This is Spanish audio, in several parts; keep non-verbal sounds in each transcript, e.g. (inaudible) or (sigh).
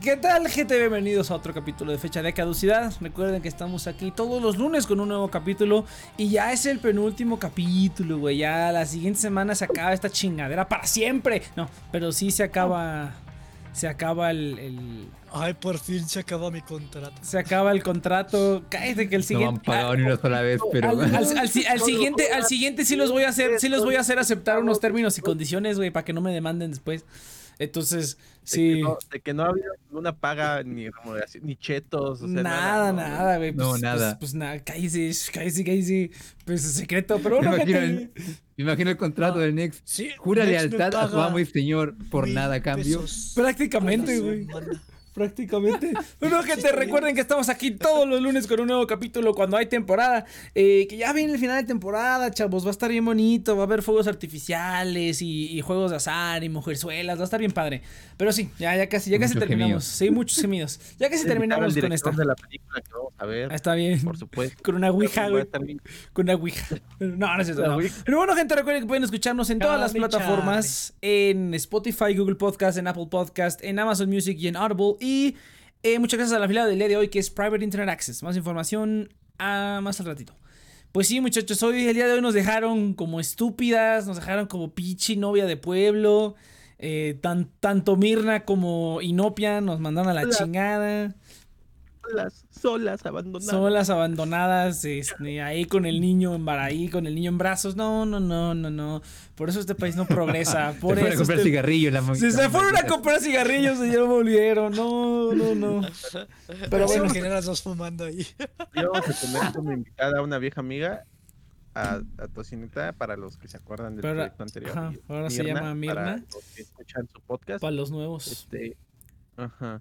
¿Qué tal, gente? Bienvenidos a otro capítulo de Fecha de Caducidad. Recuerden que estamos aquí todos los lunes con un nuevo capítulo. Y ya es el penúltimo capítulo, güey. Ya la siguiente semana se acaba esta chingadera para siempre. No, pero sí se acaba. Se acaba el. el- Ay, por fin se acabó mi contrato. se acaba el contrato. Cállate que el No me han siguiente. pagado ni una sola vez, pero. Al, al- al si- al siguiente, al siguiente sí los voy a hacer, sí los voy a hacer aceptar unos términos y condiciones, güey, para que no me demanden después. Entonces, De sí. que no, de que no había ninguna paga ni remuneración, ni chetos. O sea, nada, ¿no? nada, güey. No, Pues, nada. Pues, pues nada, cállese, cállese, cállese. Pues es secreto, pero (laughs) bueno, imagino, el, me imagino el contrato del Next. Sí, Jura Nex lealtad a paga amo y señor por nada a cambio. Prácticamente, güey. Prácticamente. (laughs) Bueno, gente, está bien. recuerden que estamos aquí todos los lunes con un nuevo capítulo cuando hay temporada. Eh, que ya viene el final de temporada, chavos. Va a estar bien bonito. Va a haber fuegos artificiales y, y juegos de azar y mujerzuelas. Va a estar bien padre. Pero sí, ya, ya casi, ya casi terminamos. gemidos. Sí, muchos gemidos. Ya casi terminamos con esta. de la película que vamos a ver, Está bien. por supuesto. Con una ouija, a güey. Con una ouija. (laughs) No, no es no. ouija. Pero bueno, gente, recuerden que pueden escucharnos en todas las plataformas. En Spotify, Google Podcast, en Apple Podcast, en Amazon Music y en Audible. Y eh, muchas gracias a la fila del día de hoy que es Private Internet Access. Más información a más al ratito. Pues sí, muchachos, hoy el día de hoy nos dejaron como estúpidas, nos dejaron como pichi novia de pueblo. eh, tan- tanto Mirna como Inopia nos mandaron a la chingada. Solas, solas, abandonadas. Solas, abandonadas, este, ahí con el niño en bar- ahí con el niño en brazos. No, no, no, no, no. Por eso este país no progresa. (laughs) Por Se fueron a comprar este- cigarrillo en la Se, se fueron a comprar cigarrillos y ya no volvieron. No, no, no. (laughs) Pero Pero bueno. generas dos fumando ahí. (laughs) Íbamos a tener como invitada a una vieja amiga, a, a Tocineta, para los que se acuerdan del Pero proyecto anterior. ajá, ahora se llama Para Mirna. los que escuchan su podcast. Para los nuevos. Este, ajá.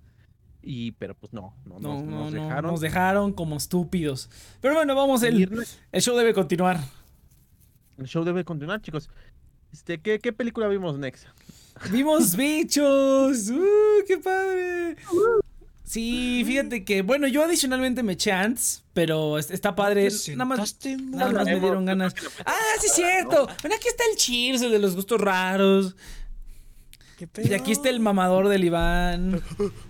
Y, pero pues no, no, No, nos, no, nos no. dejaron. Nos dejaron como estúpidos. Pero bueno, vamos, el, show debe continuar. el show debe continuar, chicos. Este, ¿qué, qué película vimos next? (laughs) Vimos bichos. ¡Uh, qué padre! Sí, fíjate que, bueno, yo adicionalmente me eché ants, pero es- está padre. Nada más, nada más me dieron ganas. Ah, sí es cierto. Bueno, aquí está el Cheers, el de los gustos raros. ¿Qué Y aquí está el mamador del Iván. (laughs)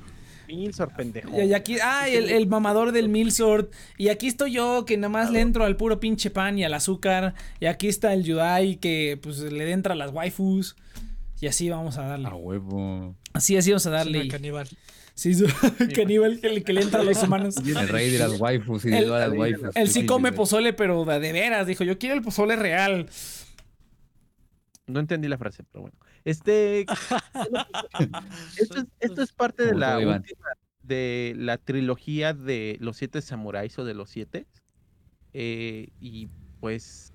Milsor, pendejo. Y aquí, ah, el, el mamador del Milsort. Y aquí estoy yo, que nada más le entro al puro pinche pan y al azúcar. Y aquí está el Yudai, que pues le entra a las waifus. Y así vamos a darle. A huevo. Así, así vamos a darle. una caníbal. Sí, su- caníbal que, le- que le entra a los humanos. El rey de las waifus y de El- todas las waifus. Él sí come pozole, pero de, de veras. Dijo, yo quiero el pozole real. No entendí la frase, pero bueno. Este. (laughs) esto, es, esto es parte de la última. De la trilogía de los siete samuráis o de los siete. Eh, y pues.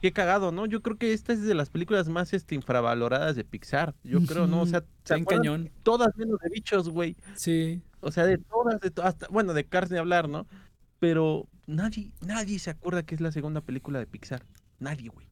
Qué cagado, ¿no? Yo creo que esta es de las películas más este, infravaloradas de Pixar. Yo creo, ¿no? O sea, ¿se cañón. todas menos de bichos, güey. Sí. O sea, de todas, de to- hasta, bueno, de Cars ni hablar, ¿no? Pero nadie, nadie se acuerda que es la segunda película de Pixar. Nadie, güey.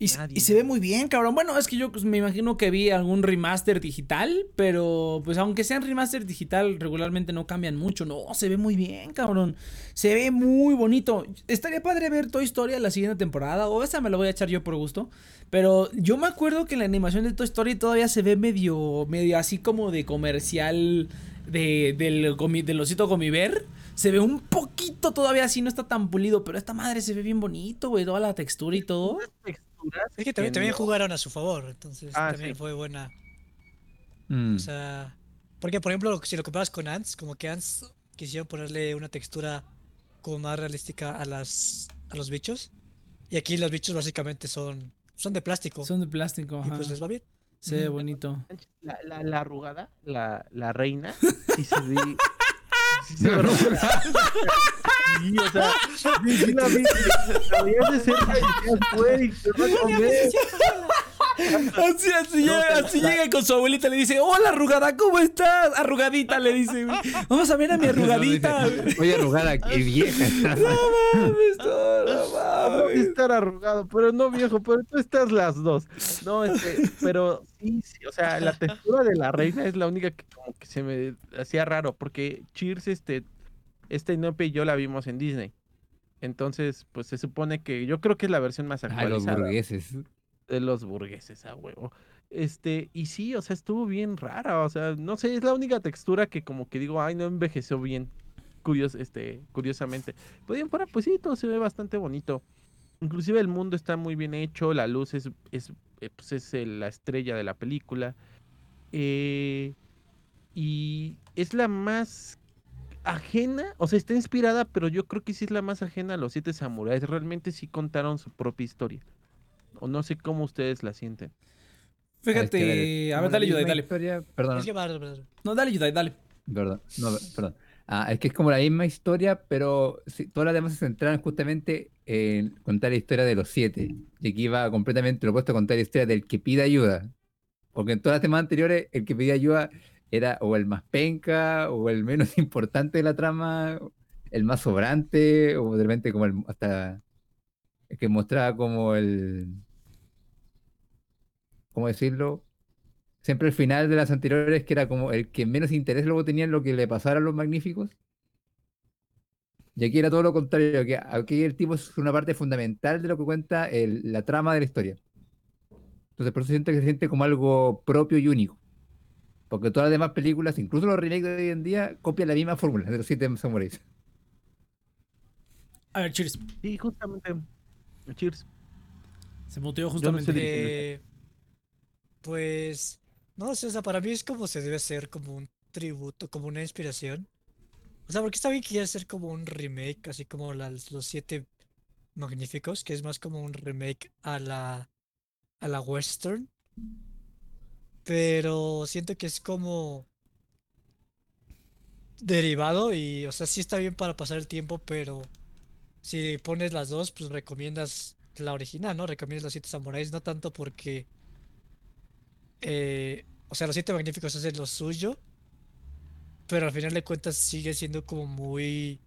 Y, s- Nadie, y se ve muy bien, cabrón. Bueno, es que yo pues, me imagino que vi algún remaster digital, pero pues aunque sean remaster digital, regularmente no cambian mucho. No, se ve muy bien, cabrón. Se ve muy bonito. Estaría padre ver Toy Story la siguiente temporada, o esa me la voy a echar yo por gusto. Pero yo me acuerdo que la animación de Toy Story todavía se ve medio, medio así como de comercial de, del, gomi- del osito gomiver. Se ve un poquito todavía así, no está tan pulido, pero esta madre se ve bien bonito, güey, toda la textura y todo. Es que también, también jugaron a su favor, entonces Ah, también sí. fue buena. Mm. O sea, porque por ejemplo, si lo comparas con Ants, como que Ants quisieron ponerle una textura como más realística a las a los bichos. Y aquí los bichos básicamente son son de plástico Son de plástico, y ajá. pues les va bien. Se ve bonito. La, la, la arrugada, la, la reina, (laughs) sí se ve. Sí (laughs) se ve. (laughs) Sí, o sea, sí, sí la vi. La veías de cerca y güey, te va a comer. Así, así, No, llega, así llega con su abuelita y le dice, hola arrugada, ¿cómo estás? Arrugadita le dice. Vamos a ver a mi arrugadita. Oye, arrugada, qué (laughs) vieja. No mames, no, no (laughs) mames. estar arrugado, pero no viejo, pero tú estás las dos. No, este, pero sí, sí, o sea, la textura de la reina es la única que como que se me hacía raro, porque Cheers, este, esta Inope y yo la vimos en Disney. Entonces, pues se supone que yo creo que es la versión más Ay, los actualizada burgueses. de los burgueses a huevo. Este, y sí, o sea, estuvo bien rara, o sea, no sé, es la única textura que como que digo, ay, no envejeció bien, curios, este, curiosamente. Pero bien fuera, pues sí, todo se ve bastante bonito. Inclusive el mundo está muy bien hecho, la luz es, es, eh, pues es la estrella de la película. Eh, y es la más ajena, o sea, está inspirada, pero yo creo que sí es la más ajena a los siete samuráis. Realmente sí contaron su propia historia. O no sé cómo ustedes la sienten. Fíjate, a ver, dale, Yudai, dale. Historia, perdón, Es que. No, dale, Yudai, dale. perdón, no, perdón. Ah, es que es como la misma historia, pero sí, todas las demás se centraron justamente en contar la historia de los siete. Y aquí va completamente lo opuesto a contar la historia del que pide ayuda. Porque en todas las temas anteriores, el que pedía ayuda era o el más penca, o el menos (laughs) importante de la trama, el más sobrante, o de repente como el hasta que mostraba como el ¿cómo decirlo? Siempre el final de las anteriores que era como el que menos interés luego tenía en lo que le pasara a los magníficos. Y aquí era todo lo contrario, que aquí el tipo es una parte fundamental de lo que cuenta la trama de la historia. Entonces por eso siento que se siente como algo propio y único. Porque todas las demás películas, incluso los remakes de hoy en día, copian la misma fórmula de los siete samuráis. A ver, cheers. Sí, justamente. Cheers. Se muteó no sé justamente. de- Eh, pues, no sé, o sea, para mí es como se debe hacer como un tributo, como una inspiración. O sea, porque está bien que quiera hacer como un remake, así como las- los siete magníficos, que es más como un remake a la, a la western. Pero siento que es como derivado y, o sea, sí está bien para pasar el tiempo, pero si pones las dos, pues recomiendas la original, ¿no? Recomiendas los siete samuráis, no tanto porque, eh, o sea, los siete magníficos hacen lo suyo, pero al final de cuentas sigue siendo como muy,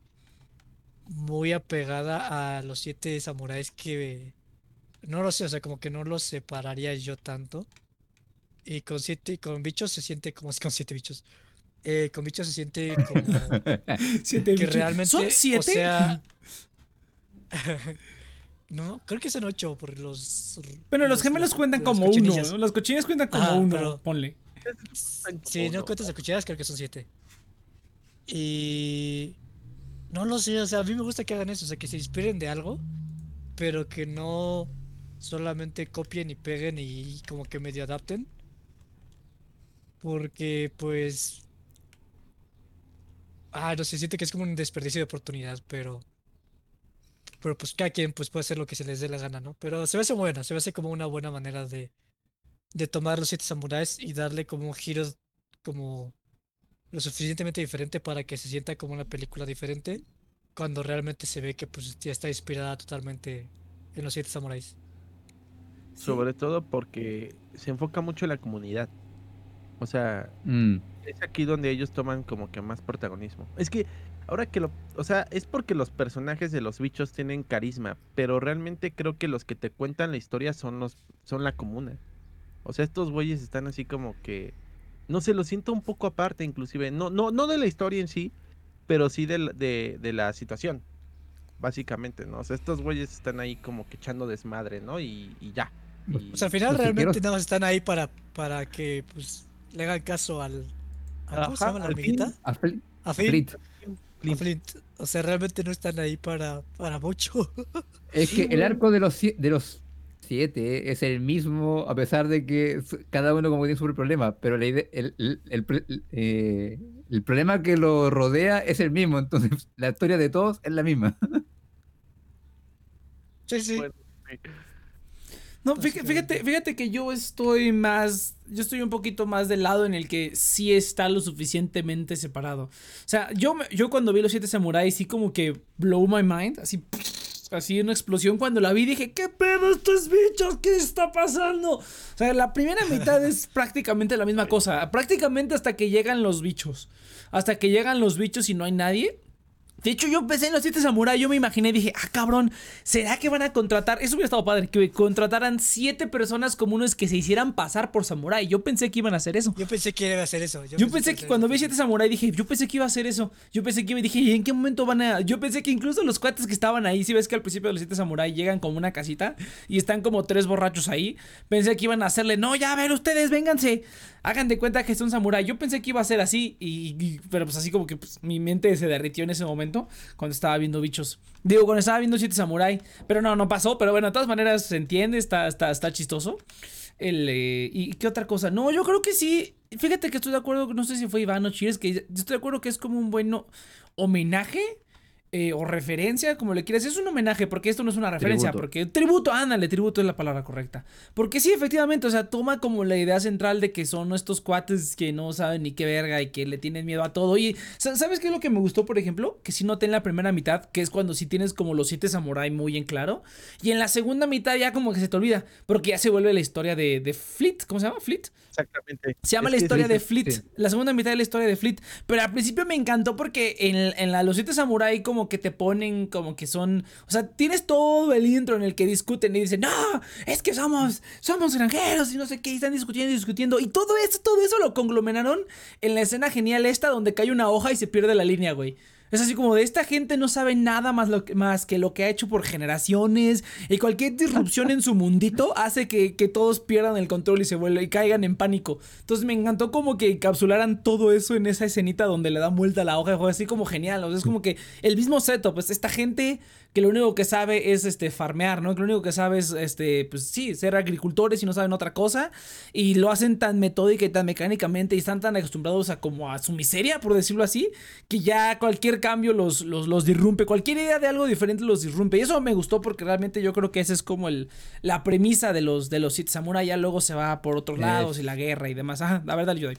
muy apegada a los siete samuráis que, no lo sé, o sea, como que no los separaría yo tanto. Y con siete, con bichos se siente como, (laughs) con siete bichos. Eh, con bichos se siente (laughs) como Siete que bichos. realmente, ¿Son o siete? sea, (laughs) no, creo que son ocho por los. Bueno, los gemelos cuentan como uno. cochinillas. ¿no? Los cochinillas cuentan como uno, pero- ponle. Si no cuentas las cuchillas, creo que son siete. Y no lo sé, o sea, a mí me gusta que hagan eso, o sea, que se inspiren de algo, pero que no solamente copien y peguen y como que medio adapten. Porque, pues. Ah, no sé, siento que es como un desperdicio de oportunidad, pero. Pero pues cada quien pues puede hacer lo que se les dé la gana, ¿no? Pero se me hace buena, se me hace como una buena manera de, de tomar los siete samuráis y darle como un giro como lo suficientemente diferente para que se sienta como una película diferente cuando realmente se ve que pues ya está inspirada totalmente en los siete samuráis. Sobre todo porque se enfoca mucho en la comunidad. O sea, Mm, es aquí donde ellos toman como que más protagonismo. Es que ahora que lo, o sea, es porque los personajes de los bichos tienen carisma, pero realmente creo que los que te cuentan la historia son los son la comuna. O sea, estos güeyes están así como que no sé, lo siento un poco aparte inclusive, no no no de la historia en sí, pero sí de, la- de, de la situación. Básicamente, ¿no? O sea, estos güeyes están ahí como que echando desmadre, ¿no? Y, y ya. Y- O sea, al final realmente nada más están ahí para, para que pues le hagan caso al... ¿a ¿Cómo se llama la fin. a Fl- A a Flint. Flint. a Flint. O sea, realmente no están ahí para, para mucho. (laughs) Es que el arco de los, de los siete es el mismo, a pesar de que cada uno como tiene su problema, pero la idea- el, el- el eh, el problema que lo rodea es el mismo, entonces (laughs) la historia de todos es la misma. (laughs) Sí, sí. Bueno, sí. No, fíjate, fíjate, fíjate que yo estoy más, yo estoy un poquito más del lado en el que sí está lo suficientemente separado. O sea, yo, yo cuando vi los siete samuráis sí como que blow my mind, así, así una explosión cuando la vi dije, ¿qué pedo estos bichos? ¿Qué está pasando? O sea, la primera mitad es (laughs) prácticamente la misma cosa, prácticamente hasta que llegan los bichos, hasta que llegan los bichos y no hay nadie. De hecho, yo pensé en los siete samuráis, yo me imaginé, dije, ah, cabrón, ¿será que van a contratar? Eso hubiera estado padre, que contrataran siete personas comunes que se hicieran pasar por samurái. Yo pensé que iban a hacer eso. Yo pensé que iba a hacer eso. Yo, pensé que cuando vi siete samurai dije, yo pensé que iba a hacer eso. Yo pensé que iba, dije, ¿y en qué momento van a...? Yo pensé que incluso los cuates que estaban ahí, si ves que al principio de los siete samurai llegan como una casita y están como tres borrachos ahí, pensé que iban a hacerle, no, ya a ver, ustedes, vénganse, hagan de cuenta que es un samurái. Yo pensé que iba a ser así, y, pero pues así como que pues, mi mente se derritió en ese momento cuando estaba viendo bichos. Digo, cuando estaba viendo Siete Samurai. Pero no, no pasó. Pero bueno, de todas maneras se entiende, está, está, está chistoso. El, eh, ¿Y qué otra cosa? No, yo creo que sí. Fíjate que estoy de acuerdo, no sé si fue Iván o Cheers, que estoy de acuerdo que es como un buen homenaje eh, o referencia, como le quieras. Es un homenaje, porque esto no es una referencia, Tributo. porque tributo, ándale, tributo es la palabra correcta. Porque sí, efectivamente, o sea, toma como la idea central de que son estos cuates que no saben ni qué verga y que le tienen miedo a todo. Y sa- ¿sabes qué es lo que me gustó, por ejemplo? Que sí noté en la primera mitad, que es cuando sí tienes como los siete samurai muy en claro. Y en la segunda mitad ya como que se te olvida, porque ya se vuelve la historia de, de Fleet, ¿cómo se llama? Fleet. Exactamente. Se llama Es la historia de Fleet. sí. La segunda mitad de la historia de Fleet. Pero al principio me encantó porque en, en la Los Siete Samurai como que te ponen como que son... O sea, tienes todo el intro en el que discuten y dicen, no, es que somos, somos granjeros y no sé qué. Y están discutiendo y discutiendo. Y todo eso, todo eso lo conglomeraron en la escena genial esta donde cae una hoja y se pierde la línea, güey. Es así como de esta gente no sabe nada más, lo que, más que lo que ha hecho por generaciones y cualquier disrupción en su mundito hace que, que todos pierdan el control y se vuelvan y caigan en pánico. Entonces me encantó como que encapsularan todo eso en esa escenita donde le dan vuelta a la hoja, fue así como genial. O sea, es como que el mismo setup, pues esta gente que lo único que sabe es este farmear, ¿no? Que lo único que sabe es este, pues sí, ser agricultores y no saben otra cosa. Y lo hacen tan metódica y tan mecánicamente y están tan acostumbrados a como a su miseria, por decirlo así, que ya cualquier cambio los, los, los disrumpe. Cualquier idea de algo diferente los disrumpe. Y eso me gustó porque realmente yo creo que esa es como el, la premisa de los, de los Sith Samurai. Ya luego se va por otros lados y la guerra y demás. Ajá, la verdad, yo doy.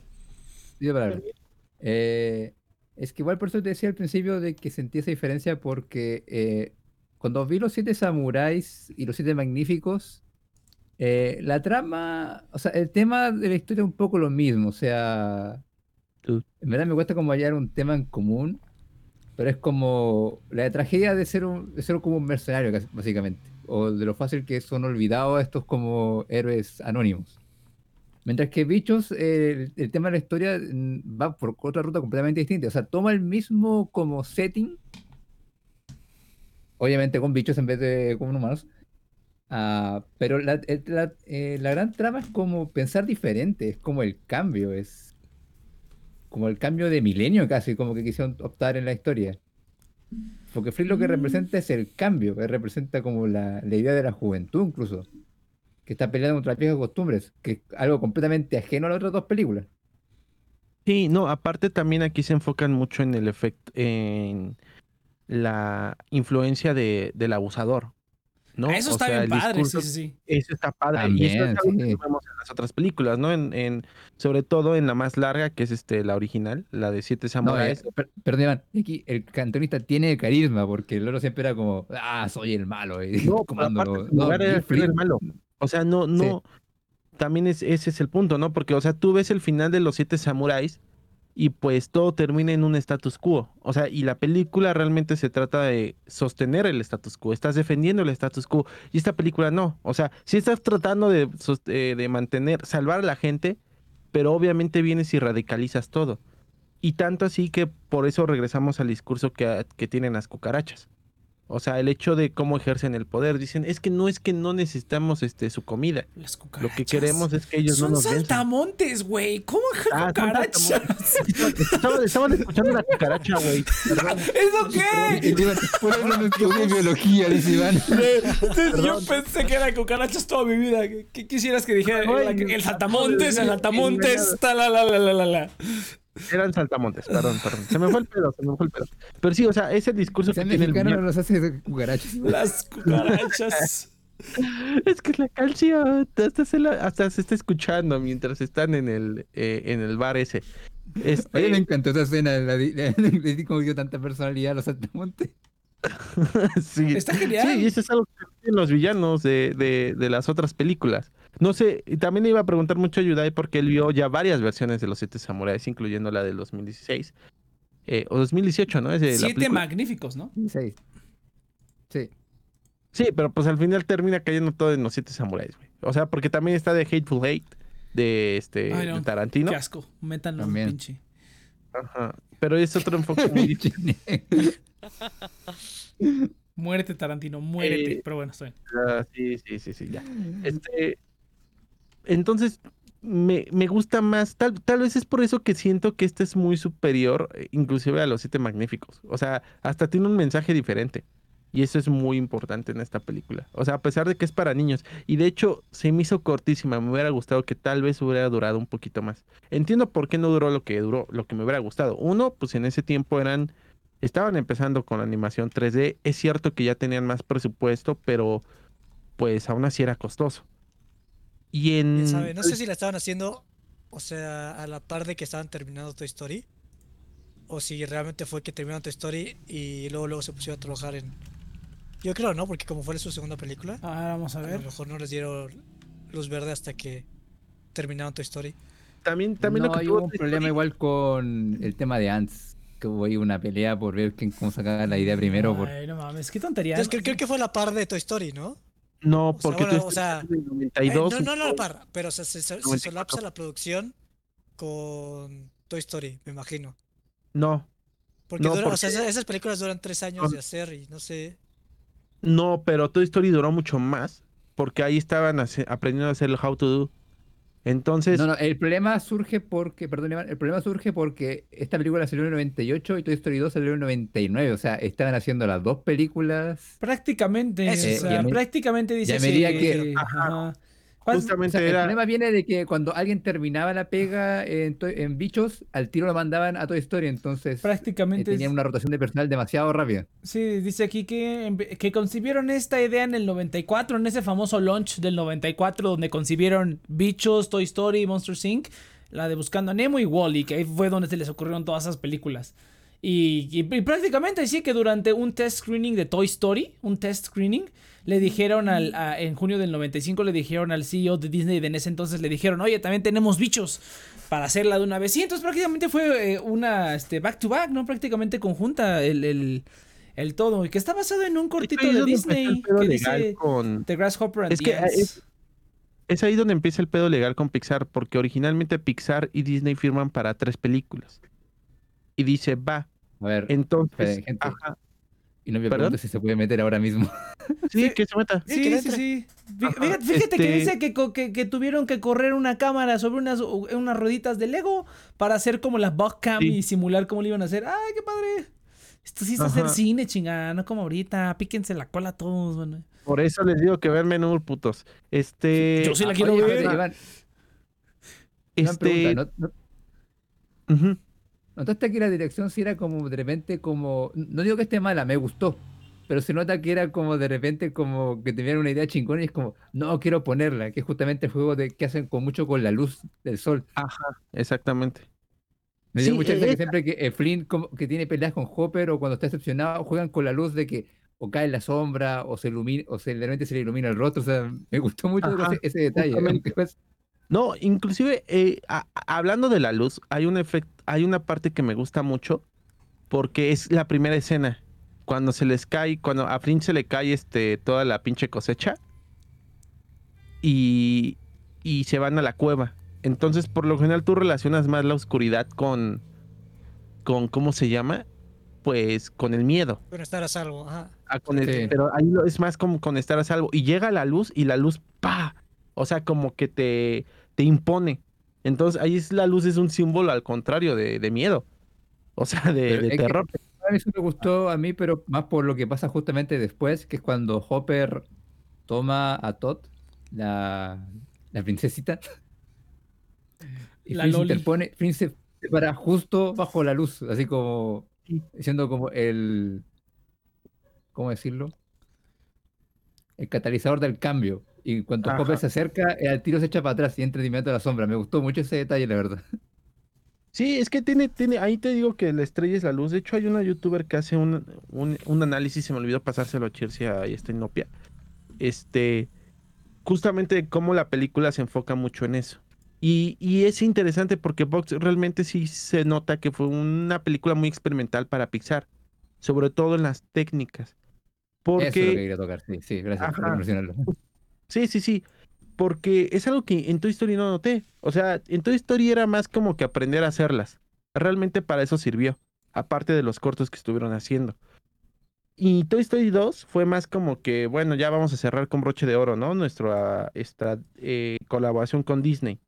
Eh, es que igual por eso te decía al principio de que sentí esa diferencia porque eh, cuando vi los siete samuráis y los siete magníficos, eh, la trama, o sea, el tema de la historia es un poco lo mismo, o sea, en verdad me cuesta como hallar un tema en común, pero es como la tragedia de ser un, de ser como un mercenario, básicamente, o de lo fácil que son olvidados estos como héroes anónimos. Mientras que Bichos, eh, el, el tema de la historia mm, va por otra ruta completamente distinta. O sea, toma el mismo como setting, obviamente con bichos en vez de con humanos, ah, pero la, el- la- eh, la gran trama es como pensar diferente, es como el cambio, es como el cambio de milenio casi, como que quisieron optar en la historia. Porque Free lo que Mm. representa es el cambio, que representa como la, la idea de la juventud incluso que está peleando contra las viejas costumbres, que es algo completamente ajeno a las otras dos películas. Sí, no, aparte también aquí se enfocan mucho en el efecto, en la influencia de, del abusador, ¿no? Ah, eso O está sea, bien el padre, sí, discurso- sí, sí. Eso está padre. y eso es También, algo que sí. vemos en las otras películas, ¿no? En, en, sobre todo en la más larga, que es este, la original, la de Siete No, eh, Samuráis. per- perdón, aquí el cantonista tiene carisma, porque el loro siempre era como, ah, soy el malo, y No, (laughs) aparte, no, lugar era el Flynn- malo. O sea, no, no. También es, ese es el punto, ¿no? Porque, o sea, tú ves el final de los siete samuráis y pues todo termina en un status quo. O sea, y la película realmente se trata de sostener el status quo. Estás defendiendo el status quo. Y esta película no. O sea, sí estás tratando de, eh, de mantener, salvar a la gente, pero obviamente vienes y radicalizas todo. Y tanto así que por eso regresamos al discurso que, que tienen las cucarachas. O sea, el hecho de cómo ejercen el poder. Dicen, es que no es que no necesitamos este su comida. Las Lo que queremos es que ellos Son no nos saltamontes, güey. ¿Cómo Ah, cucarachas? Estaban, escuchando la cucaracha, güey. ¿Eso qué? Por eso no estudié biología, dice Iván. Yo pensé que era cucarachas toda mi vida. ¿Qué, quisieras que dijera? El- el saltamontes, el saltamontes, ta, la, la, la, la, la, la. Eran saltamontes, perdón, perdón. Se me fue el pedo, se me fue el pedo. Pero sí, o sea, ese discurso que tiene el no los hace cucarachas. Las cucarachas. (laughs) Es que es la canción. Hasta se, la- hasta se está escuchando mientras están en el, eh, en el bar ese. Este, Oye, me encantó esa escena. La, di (laughs) como dio tanta personalidad a los saltamontes. (laughs) sí. Está genial. Sí, y eso es algo que tienen los villanos de, de, de las otras películas. No sé, y también iba a preguntar mucho a Yudai porque él vio ya varias versiones de los Siete Samuráis, incluyendo la del 2016. Eh, o 2018, ¿no? Es de Siete magníficos, ¿no? Sí. Sí, pero pues al final termina cayendo todo en los siete samuráis, güey. O sea, porque también está de Hateful Hate, de este Ay, no. de Tarantino. Qué asco. Métanlo, También. pinche. Ajá. Pero es otro enfoque muy (laughs) diferente. Muérete, Tarantino, muérete. Eh, Pero bueno, estoy. Ah, sí, sí, sí, sí, ya. Este, entonces, me, me gusta más, tal, tal vez es por eso que siento que este es muy superior, eh, inclusive a los Siete Magníficos. O sea, hasta tiene un mensaje diferente. Y eso es muy importante en esta película. O sea, a pesar de que es para niños. Y de hecho, se me hizo cortísima. Me hubiera gustado que tal vez hubiera durado un poquito más. Entiendo por qué no duró lo que duró, lo que me hubiera gustado. Uno, pues en ese tiempo eran estaban empezando con la animación 3D. Es cierto que ya tenían más presupuesto, pero pues aún así era costoso. Y en... No sé si la estaban haciendo, o sea, a la par de que estaban terminando Toy Story. O si realmente fue que terminaron Toy Story y luego, luego se pusieron a trabajar en... Yo creo, ¿no? Porque como fue su segunda película, Ahora vamos a a lo ver. mejor no les dieron luz verde hasta que terminaron Toy Story. También, también no, lo que hay tuvo hubo un problema igual con el tema de Ants. Que hubo ahí una pelea por ver quién cómo sacaba la idea primero. Por... Ay, no mames, qué tontería. Entonces creo, creo que fue a la par de Toy Story, ¿no? No, O sea, porque bueno, Toy o sea, Eh, 92. no, no, no a la par, pero o sea, se, se- se 94. solapsa la producción con Toy Story, me imagino. No, Porque, No, dura- o sea, porque- esas, esas películas duran tres años de hacer y no sé. no, pero Toy Story duró mucho más. Porque ahí estaban aprendiendo a hacer el How to Do. Entonces, No, no, el problema surge porque, perdón, Iván, el problema surge porque esta película salió en el 98 y Toy Story 2 salió en el 99. O sea, estaban haciendo las dos películas. Prácticamente, Eso o sea, prácticamente dice y a medida sí, que- ajá. O justamente el problema viene de que cuando alguien terminaba la pega en, Bichos, al tiro lo mandaban a Toy Story. Entonces, eh, Prácticamente tenían es- una rotación de personal demasiado rápida. Sí, dice aquí que, empe- que concibieron esta idea en el 94, en ese famoso launch del 94, donde concibieron Bichos, Toy Story, Monster Inc., la de Buscando a Nemo y Wally, que ahí fue donde se les ocurrieron todas esas películas. Y, y- y prácticamente sí que durante un test screening de Toy Story, un test screening, le dijeron al, a- en junio del 95, le dijeron al CEO de Disney de en ese entonces, le dijeron, oye, también tenemos bichos para hacerla de una vez. Sí, entonces prácticamente fue eh, una este, back to back, ¿no? Prácticamente conjunta el, el, el todo. Y que está basado en un cortito de Disney que dice con- The Grasshopper and Es the que es ahí donde empieza el pedo legal con Pixar, porque originalmente Pixar y Disney firman para tres películas. Y dice, va. A ver, Entonces, Esperen, gente. ajá, y no me pregunto si se puede meter ahora mismo. sí, (laughs) Sí. que se meta. Sí, Sí, sí, Fíjate, que este- dice que, que, que tuvieron que correr una cámara sobre unas, unas rueditas de Lego para hacer como la bug cam Sí. y simular cómo le iban a hacer. ¡Ay, qué padre! Esto sí es hacer cine, chingada, no como ahorita. Píquense la cola todos, bueno. Por eso les digo que vean menú, putos. Este. Yo sí la Ah, quiero oye, ver. Iván, una Este. pregunta, ¿no- no- ujú. ¿Notaste que la dirección sí era como de repente como... No digo que esté mala, me gustó. Pero se nota que era como de repente como que tenían una idea chingona y es como, no quiero ponerla, que es justamente el juego de, que hacen con mucho con la luz del sol. Ajá, exactamente. Me dio Sí, mucha eh, que esa- siempre que eh, Flynn como que tiene peleas con Hopper o cuando está decepcionado juegan con la luz de que o cae en la sombra o se ilumina o se, de repente se le ilumina el rostro. O sea, me gustó mucho Ajá, ese, ese detalle. justamente. No, inclusive, eh, a- hablando de la luz, hay un efecto, hay una parte que me gusta mucho, porque es la primera escena. Cuando se les cae, cuando a Flynn se le cae este, toda la pinche cosecha. Y, y se van a la cueva. Entonces, por lo general, tú relacionas más la oscuridad con. con ¿cómo se llama? Pues con el miedo. Bueno, estar a salvo. Ajá. Ah, con el- Sí. pero ahí lo- es más como con estar a salvo. Y llega la luz y la luz, ¡pa! O sea, como que te, te impone. Entonces ahí es la luz es un símbolo al contrario de, de miedo. O sea, de, que- terror. A mí eso me gustó a mí, pero más por lo que pasa justamente después, que es cuando Hopper toma a Todd, la, la princesita, (laughs) y La Flynn se interpone, se se para justo bajo la luz, así como siendo como el, ¿cómo decirlo? El catalizador del cambio. Y cuando Ajá. Hopper se acerca, el tiro se echa para atrás y entra de inmediato a la sombra. Me gustó mucho ese detalle, la verdad. Sí, es que tiene, tiene, ahí te digo que la estrella es la luz. De hecho, hay una youtuber que hace un, un, un análisis, se me olvidó pasárselo a Chircia y esta Inopia. Este, justamente cómo la película se enfoca mucho en eso. Y, y es interesante porque Box realmente sí se nota que fue una película muy experimental para Pixar, sobre todo en las técnicas. Eso es lo que Porque, quería tocar, sí, sí, gracias por mencionarlo. Sí, sí, sí, porque es algo que en Toy Story no noté. O sea, en Toy Story era más como que aprender a hacerlas. Realmente para eso sirvió, aparte de los cortos que estuvieron haciendo. Y Toy Story 2 fue más como que, bueno, ya vamos a cerrar con broche de oro, ¿no? Nuestra esta, eh, colaboración con Disney.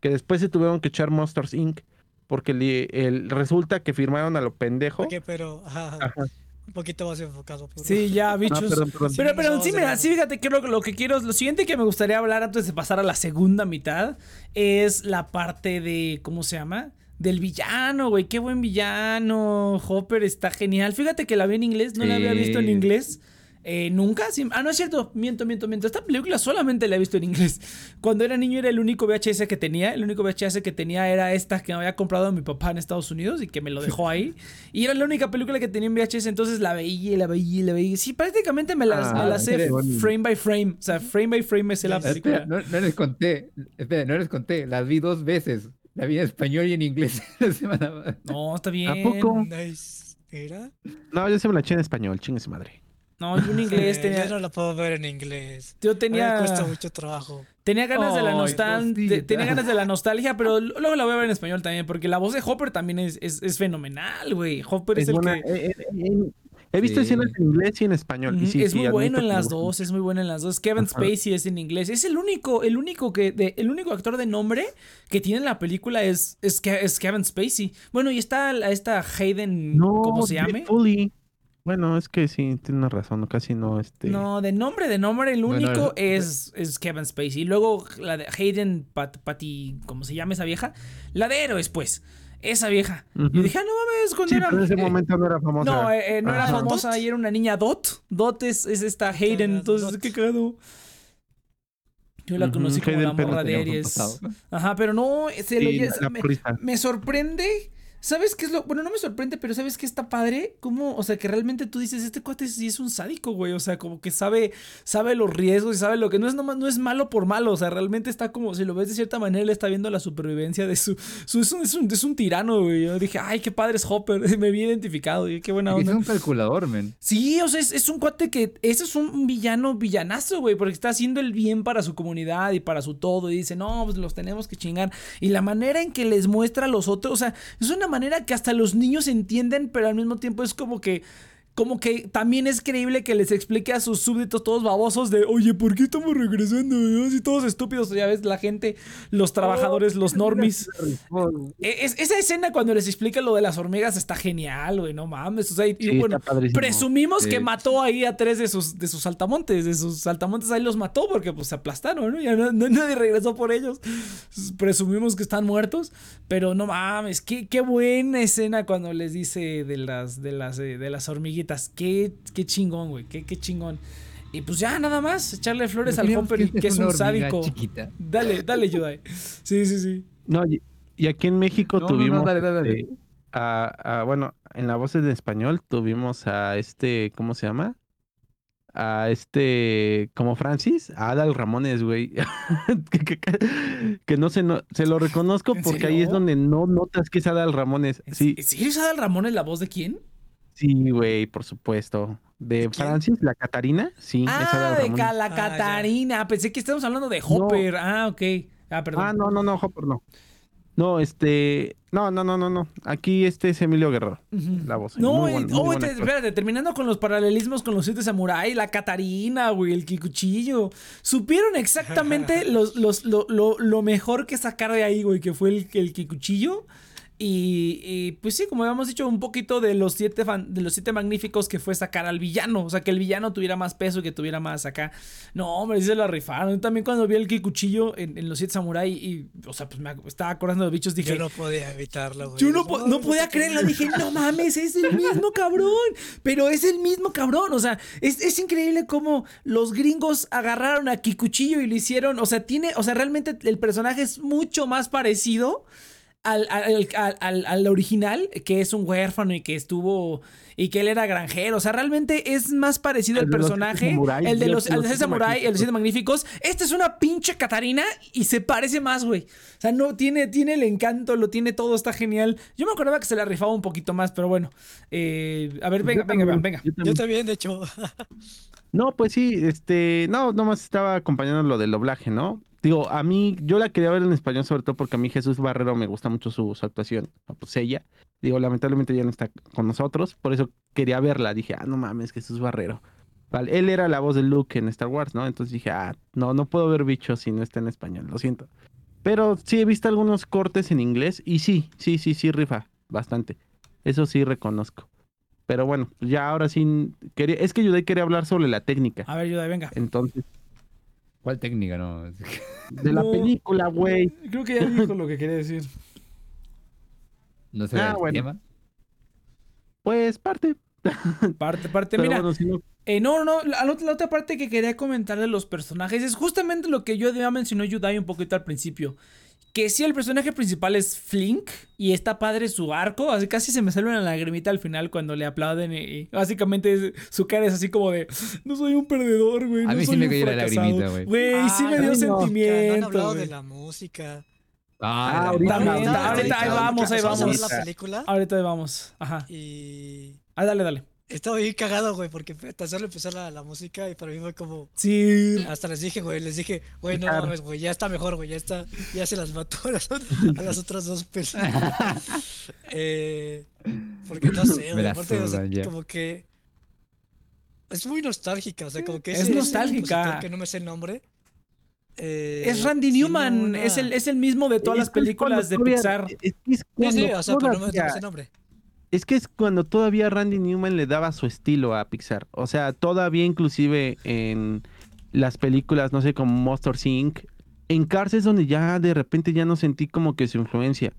Que después se tuvieron que echar Monsters Inc. Porque el, resulta que firmaron a lo pendejo. Pero ajá, ajá, Ajá. Un poquito más enfocado. por Sí, ya, (laughs) Ah, bichos. perdón, perdón. Sí, Pero, pero sí, mira, sí, fíjate que lo, lo que quiero, lo siguiente que me gustaría hablar antes de pasar a la segunda mitad es la parte de, ¿cómo se llama? Del villano, güey, qué buen villano. Hopper está genial. Fíjate que la vi en inglés, no la había visto en Sí. inglés. Eh, nunca. Ah, no es cierto. Miento, miento, miento. Esta película solamente la he visto en inglés. Cuando era niño era el único VHS que tenía. El único VHS que tenía era esta que me había comprado mi papá en Estados Unidos y que me lo dejó ahí. Y era la única película que tenía en VHS. Entonces la veía y la veía y la veía. Sí, prácticamente me la, Ah, me la sé frame by frame. O sea, frame by frame me sé la Espera, película. Espera, no, no les conté, espera, no les conté, las vi dos veces. La vi en español y en inglés (laughs) la semana No, está bien. poco? Nice. ¿Era? No, yo se me la eché en español, chingue su madre. No, yo en (laughs) inglés tenía. Yo no la puedo ver en inglés. Yo tenía. Me cuesta mucho trabajo. Tenía ganas de la cosita. Tenía ganas de la nostalgia, pero luego la voy a ver en español también. Porque la voz de Hopper también es, es, es fenomenal, güey. Hopper es, Es el buena, que. eh, eh, eh, he visto Sí. escenas en inglés y en español. y sí, es sí, muy bueno en las dos, es muy bueno en las dos. Kevin Ajá. Spacey es en inglés. Es el único, el único que, de, el único actor de nombre que tiene en la película es, es, Ke- es Kevin Spacey. Bueno, y está esta Hayden, No, ¿cómo se llame? Foley. Bueno, es que sí, tiene razón, no, casi no, este... No, de nombre, de nombre, el único es- es, es Kevin Spacey. Y luego la de Hayden Pat, Patty, ¿cómo se llama esa vieja? La de Héroes, pues. Esa vieja. Y Ujú. dije, ah, no mames, cuando Sí, era. pero en ese eh, momento no era famosa. no, eh, eh, no era Ajá. famosa y era una niña Dot. Dot es, es esta Hayden, entonces, qué cagado. Yo la conocí como Hayden la morra de Aries. Ajá, pero no, se lo Sí, lle- la me, me sorprende. ¿Sabes qué es lo? Bueno, no me sorprende, pero ¿sabes qué está padre? Como, o sea, que realmente tú dices, este cuate sí es un sádico, güey. O sea, como que sabe, sabe los riesgos y sabe lo que no es nomás, no es malo por malo. O sea, realmente está como, si lo ves de cierta manera, él está viendo la supervivencia de su. su es, un, es, un, es un tirano, güey. Yo dije, ay, qué padre es Hopper. (laughs) Me vi identificado. Y qué buena Es onda. un calculador, men. Sí, o sea, es, es un cuate que. Ese es un villano villanazo, güey, porque está haciendo el bien para su comunidad y para su todo. Y dice, no, pues los tenemos que chingar. Y la manera en que les muestra a los otros, o sea, es una manera que hasta los niños entienden, pero al mismo tiempo es como que. Como que también es creíble que les explique a sus súbditos todos babosos de, oye, ¿por qué estamos regresando? Así todos estúpidos, ya ves, la gente, los trabajadores, los normis. E- es- esa escena cuando les explica lo de las hormigas está genial, güey, no mames. O sea, y, y Sí, bueno, está padrísimo. presumimos Sí. que mató ahí a tres de sus, de sus saltamontes. De sus saltamontes ahí los mató porque pues se aplastaron, ¿no? Ya no- no- nadie regresó por ellos. Presumimos que están muertos. Pero no mames, qué, qué buena escena cuando les dice de las, de las, eh, de las hormiguitas. Qué, qué chingón, güey, qué, qué chingón. Y pues ya nada más, echarle flores al Hopper que es un sádico. chiquita. Dale, dale, Yudai. Sí, sí, sí. No, y, y aquí en México No, no, no, tuvimos... dale, dale, dale. este, a, a- bueno, en la voz en español tuvimos a este, ¿cómo se llama? A este, como Francis, a Adal Ramones, güey. (laughs) que, que- que- que no se, no, se lo reconozco ¿En porque ahí es donde no notas que es Adal Ramones. Sí, ¿En serio es Adal Ramones la voz de quién? Sí, güey, por supuesto. De quién? Francis, la Catarina, sí, Ah, Adal de. Ca- la Ah. Catarina. Pensé que estábamos hablando de Hopper. Ah, ok. Ah, perdón. Ah, no, no, no, Hopper no. No, este, no, no, no, no, no. Aquí este es Emilio Guerrero. La voz, No, muy buen- muy oh, actor. espérate, terminando con los paralelismos con los siete samuráis, la Catarina, güey, el Kikuchillo. Supieron exactamente (laughs) los, los, lo, lo- lo mejor que sacar de ahí, güey, que fue el, el Kikuchillo. Y, y, pues sí, como habíamos dicho, un poquito de los siete fan- de los siete magníficos que fue sacar al villano. O sea, que el villano tuviera más peso y que tuviera más acá. No, hombre, sí se la rifaron. También cuando vi el Kikuchillo en, en los siete samuráis y, o sea, pues me estaba acordando de los bichos, dije, Yo no podía evitarlo, güey. yo no, po- no podía creerlo, dije, no mames, es el mismo cabrón, pero es el mismo cabrón, o sea, es, es increíble cómo los gringos agarraron a Kikuchillo y lo hicieron, o sea, tiene, o sea, realmente el personaje es mucho más parecido al, al, al, al- al original, que es un huérfano y que estuvo. Y que él era granjero. O sea, realmente es más parecido El al de los personaje. el de los- los, el los de siete Samurai, el de los siete magníficos. Esta es una pinche Catarina y se parece más, güey. O sea, no tiene, tiene el encanto, lo tiene todo, está genial. Yo me acordaba que se la rifaba un poquito más, pero bueno. Eh, a ver, venga, Yo venga, también, venga. yo también, de hecho. No, pues sí, este, no, nomás estaba acompañando lo del doblaje, ¿no? Digo, a mí, yo la quería ver en español, sobre todo porque a mí Jesús Barrero me gusta mucho su, su actuación, pues ella. Digo, lamentablemente ya no está con nosotros, por eso quería verla. Dije, ah, no mames, Jesús Barrero. Vale, él era la voz de Luke en Star Wars, ¿no? Entonces dije, ah, no, no puedo ver bichos si no está en español, lo siento. Pero sí he visto algunos cortes en inglés y sí, sí, sí, sí, rifa, bastante. Eso sí reconozco. Pero bueno, ya ahora sí, quería, es que Yudai quería hablar sobre la técnica. A ver, ayuda, venga. Entonces, ¿Cuál técnica, no? de la No. película, güey. Creo que ya dijo lo que quería decir. No sé Ah, el bueno. tema. Pues parte. (laughs) Parte, parte, Pero mira. bueno, si no- Eh, no, no, la, la otra parte que quería comentar de los personajes es justamente lo que yo ya mencionó Yudai un poquito al principio. Que sí, el personaje principal es Flink y está padre su arco. Así casi se me sale una lagrimita al final cuando le aplauden. Y básicamente su cara es así como de: No soy un perdedor, güey. A no mí sí soy me un cayó la fracasado". lagrimita, güey. Güey, sí me dio no, sentimiento. No han hablado güey. de la música. Ah, Ah, ahorita, ahorita, ahorita, ahí ahorita, vamos, ahí vamos. la película Ahorita vamos. Ajá. y Ah, dale, dale. Estaba bien cagado, güey, porque tan solo empezó la, la música y para mí fue como... Sí. Hasta les dije, güey, les dije, güey, no mames, güey, ya está mejor, güey, ya está, ya se las mató a las, ot- a las otras dos películas. (laughs) eh, porque no sé, güey, aparte, o sea, como que es muy nostálgica, o sea, como que Es ese- nostálgica. que no me sé el nombre. eh, Es Randy Newman. una- Es, el, es el mismo de todas Es las películas de Pixar. Es es Sí, sí, o sea, pero no me, sé el nombre. Es que es cuando todavía Randy Newman le daba su estilo a Pixar. O sea, todavía inclusive en las películas, no sé, como Monster Inc. En Cars es donde ya de repente ya no sentí como que su influencia.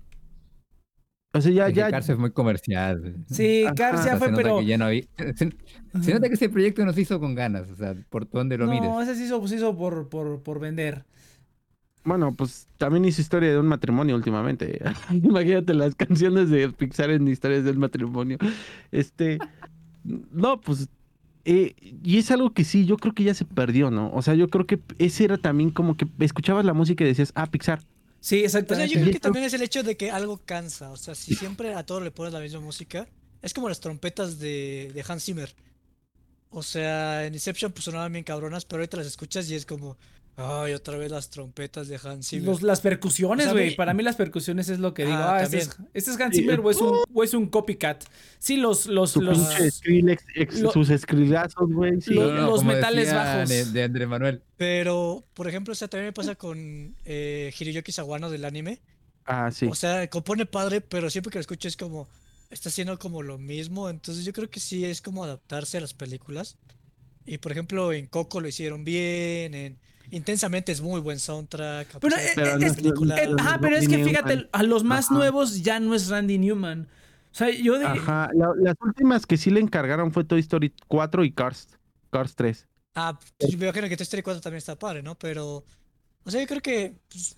O sea, ya, es ya, Cars es muy comercial. Sí. Cars O ya sea, fue, se nota pero. que ya no había- (laughs) Se, se nota que ese proyecto no se hizo con ganas, o sea, por donde lo mires. No, ese se hizo, se hizo por, por, por vender. Bueno, pues también hizo historia de un matrimonio últimamente. (laughs) Imagínate las canciones de Pixar en historias del matrimonio. Este, no, pues, eh, y es algo que sí, yo creo que ya se perdió, ¿no? O sea, yo creo que ese era también como que escuchabas la música y decías, ah, Pixar. Sí, O sea, exactamente. yo creo que también es el hecho de que algo cansa. O sea, si siempre a todo le pones la misma música, es como las trompetas de, de Hans Zimmer. O sea, en Inception pues sonaban bien cabronas, pero ahorita las escuchas y es como, ay, otra vez las trompetas de Hans Zimmer. Los- las percusiones, O sea, güey. Para mí las percusiones es lo que digo. Ah, Ah, este, es, este es Hans Sí. Zimmer o es, un, o es un copycat. Sí, los, los, Su los, Skrillex, ex- lo- sus escrilazos, güey. sí. lo- los metales bajos. De, de Andrés Manuel. Pero, por ejemplo, o sea, también me pasa con eh, Hiroyuki Sawano del anime. Ah, sí. O sea, compone padre, pero siempre que lo escucho es como, está haciendo como lo mismo. Entonces yo creo que sí es como adaptarse a las películas. Y por ejemplo, en Coco lo hicieron bien, en Intensamente es muy buen soundtrack. Pero, de eh, no es- es- película- eh, ajá, pero es que fíjate, a los más Ajá. nuevos ya no es Randy Newman. O sea, yo diría. Ajá. la- las últimas que sí le encargaron fue Toy Story 4 y Cars. Cars 3. Ah, pues, me imagino que Toy Story 4 también está padre, ¿no? Pero, o sea, yo creo que, pues,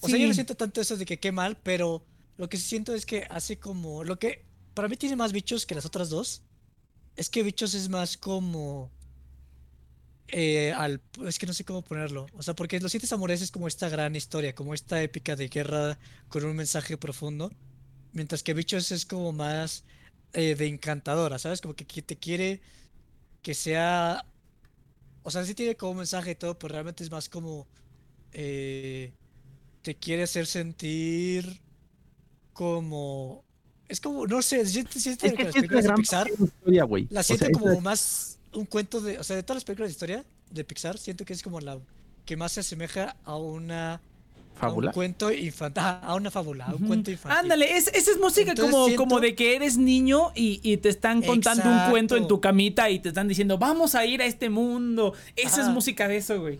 o sea, yo no siento tanto eso de que qué mal, pero lo que sí siento es que hace como, lo que para mí tiene más bichos que las otras dos, es que bichos es más como, eh, al, es que no sé cómo ponerlo, o sea, porque Los Siete Samuráis es como esta gran historia, como esta épica de guerra con un mensaje profundo, mientras que bichos es como más eh, de encantadora, ¿sabes? Como que te quiere que sea o sea, sí tiene como un mensaje y todo, pero realmente es más como eh, te quiere hacer sentir como es como, no sé, siento, siento Es que que las sí es la gran Pixar la O sea, como más un cuento de, o sea, de todas las películas de historia de Pixar, siento que es como la que más se asemeja a una a fábula. un cuento infantil, a una fábula, a un cuento infantil. Ándale, es, esa es música Entonces como, siento- como de que eres niño y, y te están contando un cuento en tu camita y te están diciendo, vamos a ir a este mundo. Esa es música de eso, güey.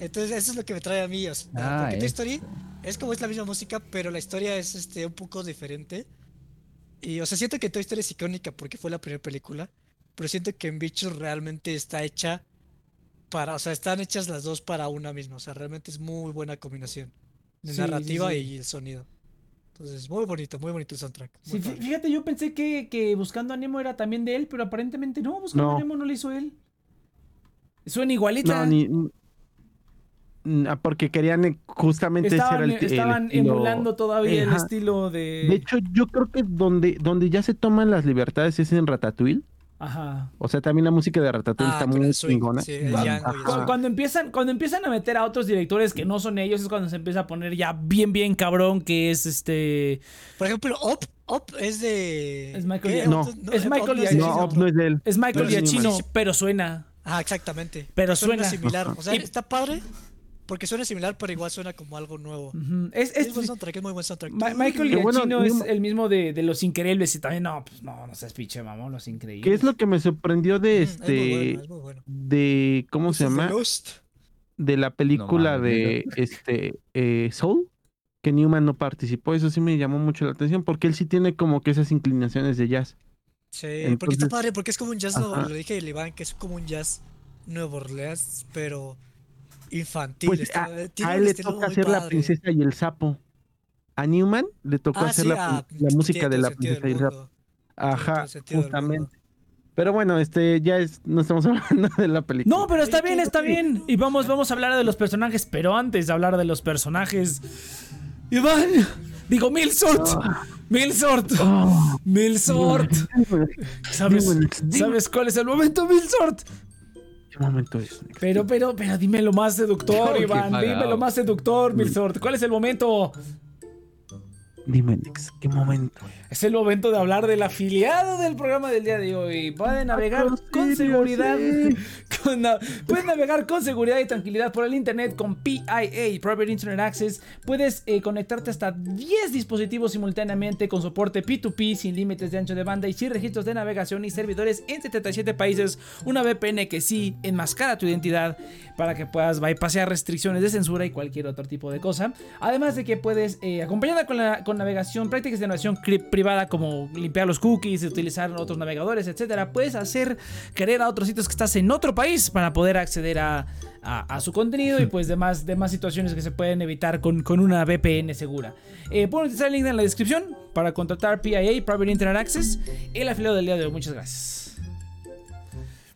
Entonces, eso es lo que me trae a mí, o sea, Ah, porque Toy eso. Story es como es la misma música, pero la historia es este un poco diferente. Y, o sea, siento que Toy Story es icónica porque fue la primera película, pero siento que en Bichos realmente está hecha para, o sea, están hechas las dos para una misma, o sea, realmente es muy buena combinación de Sí, narrativa sí. y el sonido. Entonces, muy bonito, muy bonito el soundtrack. Sí, padre. fíjate, yo pensé que, que Buscando a Nemo era también de él, pero aparentemente no, Buscando a No. Nemo no lo hizo él. Suena igualita. No, ni. Porque querían justamente ese estaban era el, el estaban estilo- emulando todavía el estilo de... De hecho, yo creo que donde, donde ya se toman las libertades es en Ratatouille. Ajá. O sea, también la música de Ratatouille Ah, está muy chingona. sí. Cuando empiezan, cuando empiezan a meter a otros directores que no son ellos, es cuando se empieza a poner ya bien, bien cabrón, que es este... Por ejemplo, Up, Up es de. Es Michael. Giacchino. No. Es Michael Giacchino. No, no es de él. Es Michael Giacchino, pero suena. Ah, exactamente. Pero suena. similar. O sea, Y- está padre porque suena similar, pero igual suena como algo nuevo. Es, Es, es- buen soundtrack, es muy buen soundtrack. Ma- Michael Qué bueno, Giacchino es el mismo de, de Los Increíbles y también, no, pues no, no seas pinche mamón, Los Increíbles. ¿Qué es lo que me sorprendió de Mm, este. Es muy bueno, es muy bueno. de. ¿Cómo se llama? Lost. De la película de este eh, Soul. Que Newman no participó. Eso sí me llamó mucho la atención. Porque él sí tiene como que esas inclinaciones de jazz. Sí, porque Entonces- está padre, porque es como un jazz nuevo. Lo dije el Iván, que es como un jazz Nuevo Orleans, pero infantil. Pues está- a, un él le toca hacer la princesa y el sapo. A Newman le tocó Ah, hacer sí, la, ah, la música de la princesa y el sapo. Ajá, justamente. Pero bueno, este ya es, no estamos (laughs) hablando de la película. No, pero está bien, ¿qué- está bien. Y vamos, vamos a hablar de los personajes, pero antes de hablar de los personajes. Iván, digo Milsort. Milsort. Oh, Milsort. ¿Sabes. ¿Sabes cuál es el momento, Milsort? ¿Qué momento es? Pero, pero, pero dime lo más seductor, Iván. Dime lo más seductor, Milsort. ¿Cuál es el momento? Dime, Nex, ¿qué momento? Es el momento de hablar del afiliado del programa del día de hoy. Pueden navegar ¿en con seguridad. Sí. (laughs) con na- pueden navegar con seguridad y tranquilidad por el internet con PIA, Private Internet Access. Puedes eh, conectarte hasta 10 dispositivos simultáneamente con soporte P2P sin límites de ancho de banda y sin registros de navegación y servidores en 77 países. Una VPN que sí enmascara tu identidad para que puedas bypassear restricciones de censura y cualquier otro tipo de cosa. Además de que puedes, eh, acompañada con, la, con navegación, prácticas de navegación cri- privada como limpiar los cookies, utilizar otros navegadores, etcétera, puedes hacer querer a otros sitios que estás en otro país para poder acceder a, a- a su contenido y pues demás, demás situaciones que se pueden evitar con, con una VPN segura. Eh, pueden utilizar el link en la descripción para contratar PIA, Private Internet Access, el afiliado del día de hoy. Muchas gracias.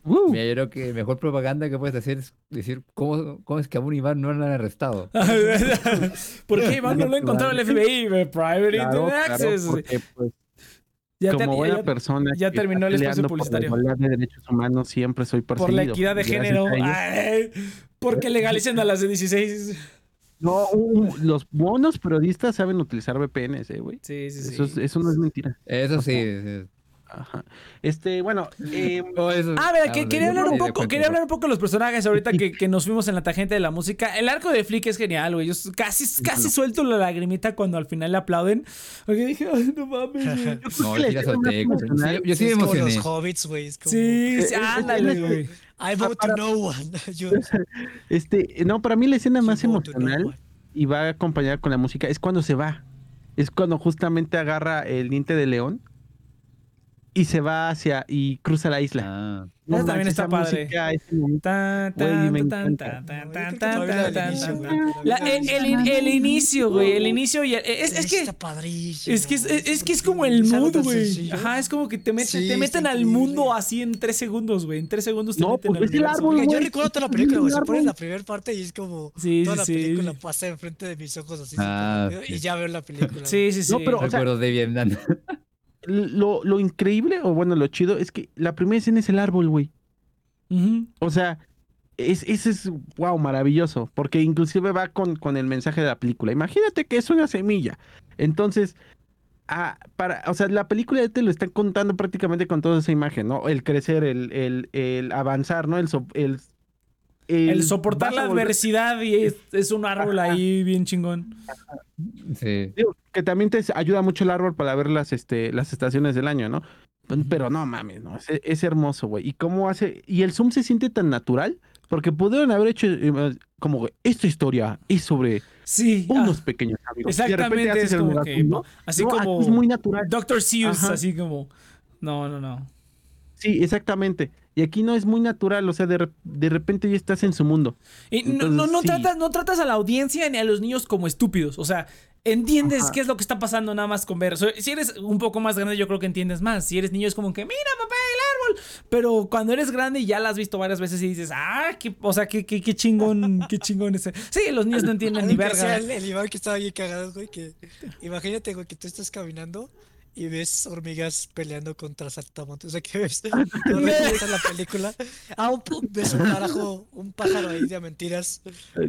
Uh, Mira, yo creo que mejor propaganda que puedes hacer es decir cómo, cómo es que a un Iván (laughs) no lo han arrestado. ¿Por qué Iván no lo encontró el FBI? Private claro, Internet claro, Access. porque, pues, Ya como buena ya- persona ya terminó el espacio peleando por la publicitario. de derechos humanos siempre soy por perseguido. la equidad de género. Ay, porque legalicen a las de 16. No, los buenos periodistas saben utilizar VPNs, eh, güey. Sí, sí, sí. Eso, es- eso no es mentira. Eso sí. sí. Ajá. Este, bueno, eh, (laughs) Oh, eso- Ah, mira, que, quería yo hablar un poco, quería hablar un poco de los personajes ahorita que, que nos fuimos en la tangente de la música. El arco de Flick es genial, güey. Yo casi, casi suelto la lagrimita cuando al final le aplauden. Porque dije, ay, no mames, güey. (laughs) No, Sí, emocional yo sí me es como emocioné. los hobbits, güey. es como, Sí, (laughs) ándale, güey. I vote para- to no one. Yo- este, no, para mí la escena más no emocional y va acompañada con la música es cuando se va. Es cuando justamente agarra el diente de león y se va hacia y cruza la isla. Ah, No también manches, está padre. el, inicio. güey. El inicio y el- es, es que Está padrísimo. Es que es, es- es que es como el es mood, güey. Ajá, es como que te, meten Sí, te meten al mundo así en tres segundos, güey. En tres segundos te No, meten pues al ves el árbol, Oiga, yo recuerdo toda la película, güey. Se árbol. pone la primera parte y es como Sí, toda sí, la sí. película pasa enfrente de mis ojos así. Ah. Y ya veo la película. Sí, sí, sí. No, pero- recuerdo de Vietnam. Lo, lo increíble, o bueno, lo chido, es que la primera escena es el árbol, güey. O sea, es, ese es, wow, maravilloso, porque inclusive va con, con el mensaje de la película. Imagínate que es una semilla. Entonces, ah, para, o sea, la película te lo están contando prácticamente con toda esa imagen, ¿no? El crecer, el, el, el avanzar, ¿no? El, so- el, El soportar la adversidad y es, es un árbol ahí bien chingón. Sí. Digo, que también te ayuda mucho el árbol para ver las, este, las estaciones del año, ¿no? Pero no mames, no, es, es hermoso, güey. Y cómo hace, y el zoom se siente tan natural, porque pudieron haber hecho eh, como esta historia es sobre Sí. unos ah, pequeños amigos. Y de repente exactamente. haces Es el como que. Así No, aquí como. es muy natural. Dr. Seuss, Ajá. así como. No, no, no. Sí, exactamente. Y aquí no es muy natural, o sea, de, de repente ya estás en su mundo. Y no, Entonces, no, no sí. tratas, no tratas a la audiencia ni a los niños como estúpidos. O sea, entiendes Ajá. qué es lo que está pasando nada más con ver. O sea, si eres un poco más grande, yo creo que entiendes más. Si eres niño, es como que, mira, papá, el árbol. Pero cuando eres grande y ya la has visto varias veces y dices, ah, qué, o sea, qué, qué, qué chingón, (laughs) qué chingón ese. Sí, los niños no entienden ni verga. El, el Iván que estaba bien cagado, güey, que imagínate, güey, que tú estás caminando y ves hormigas peleando contra saltamontes. O sea, que (laughs) ves, (laughs) ves en la película, ah, un, ves un pájaro, un pájaro ahí de mentiras,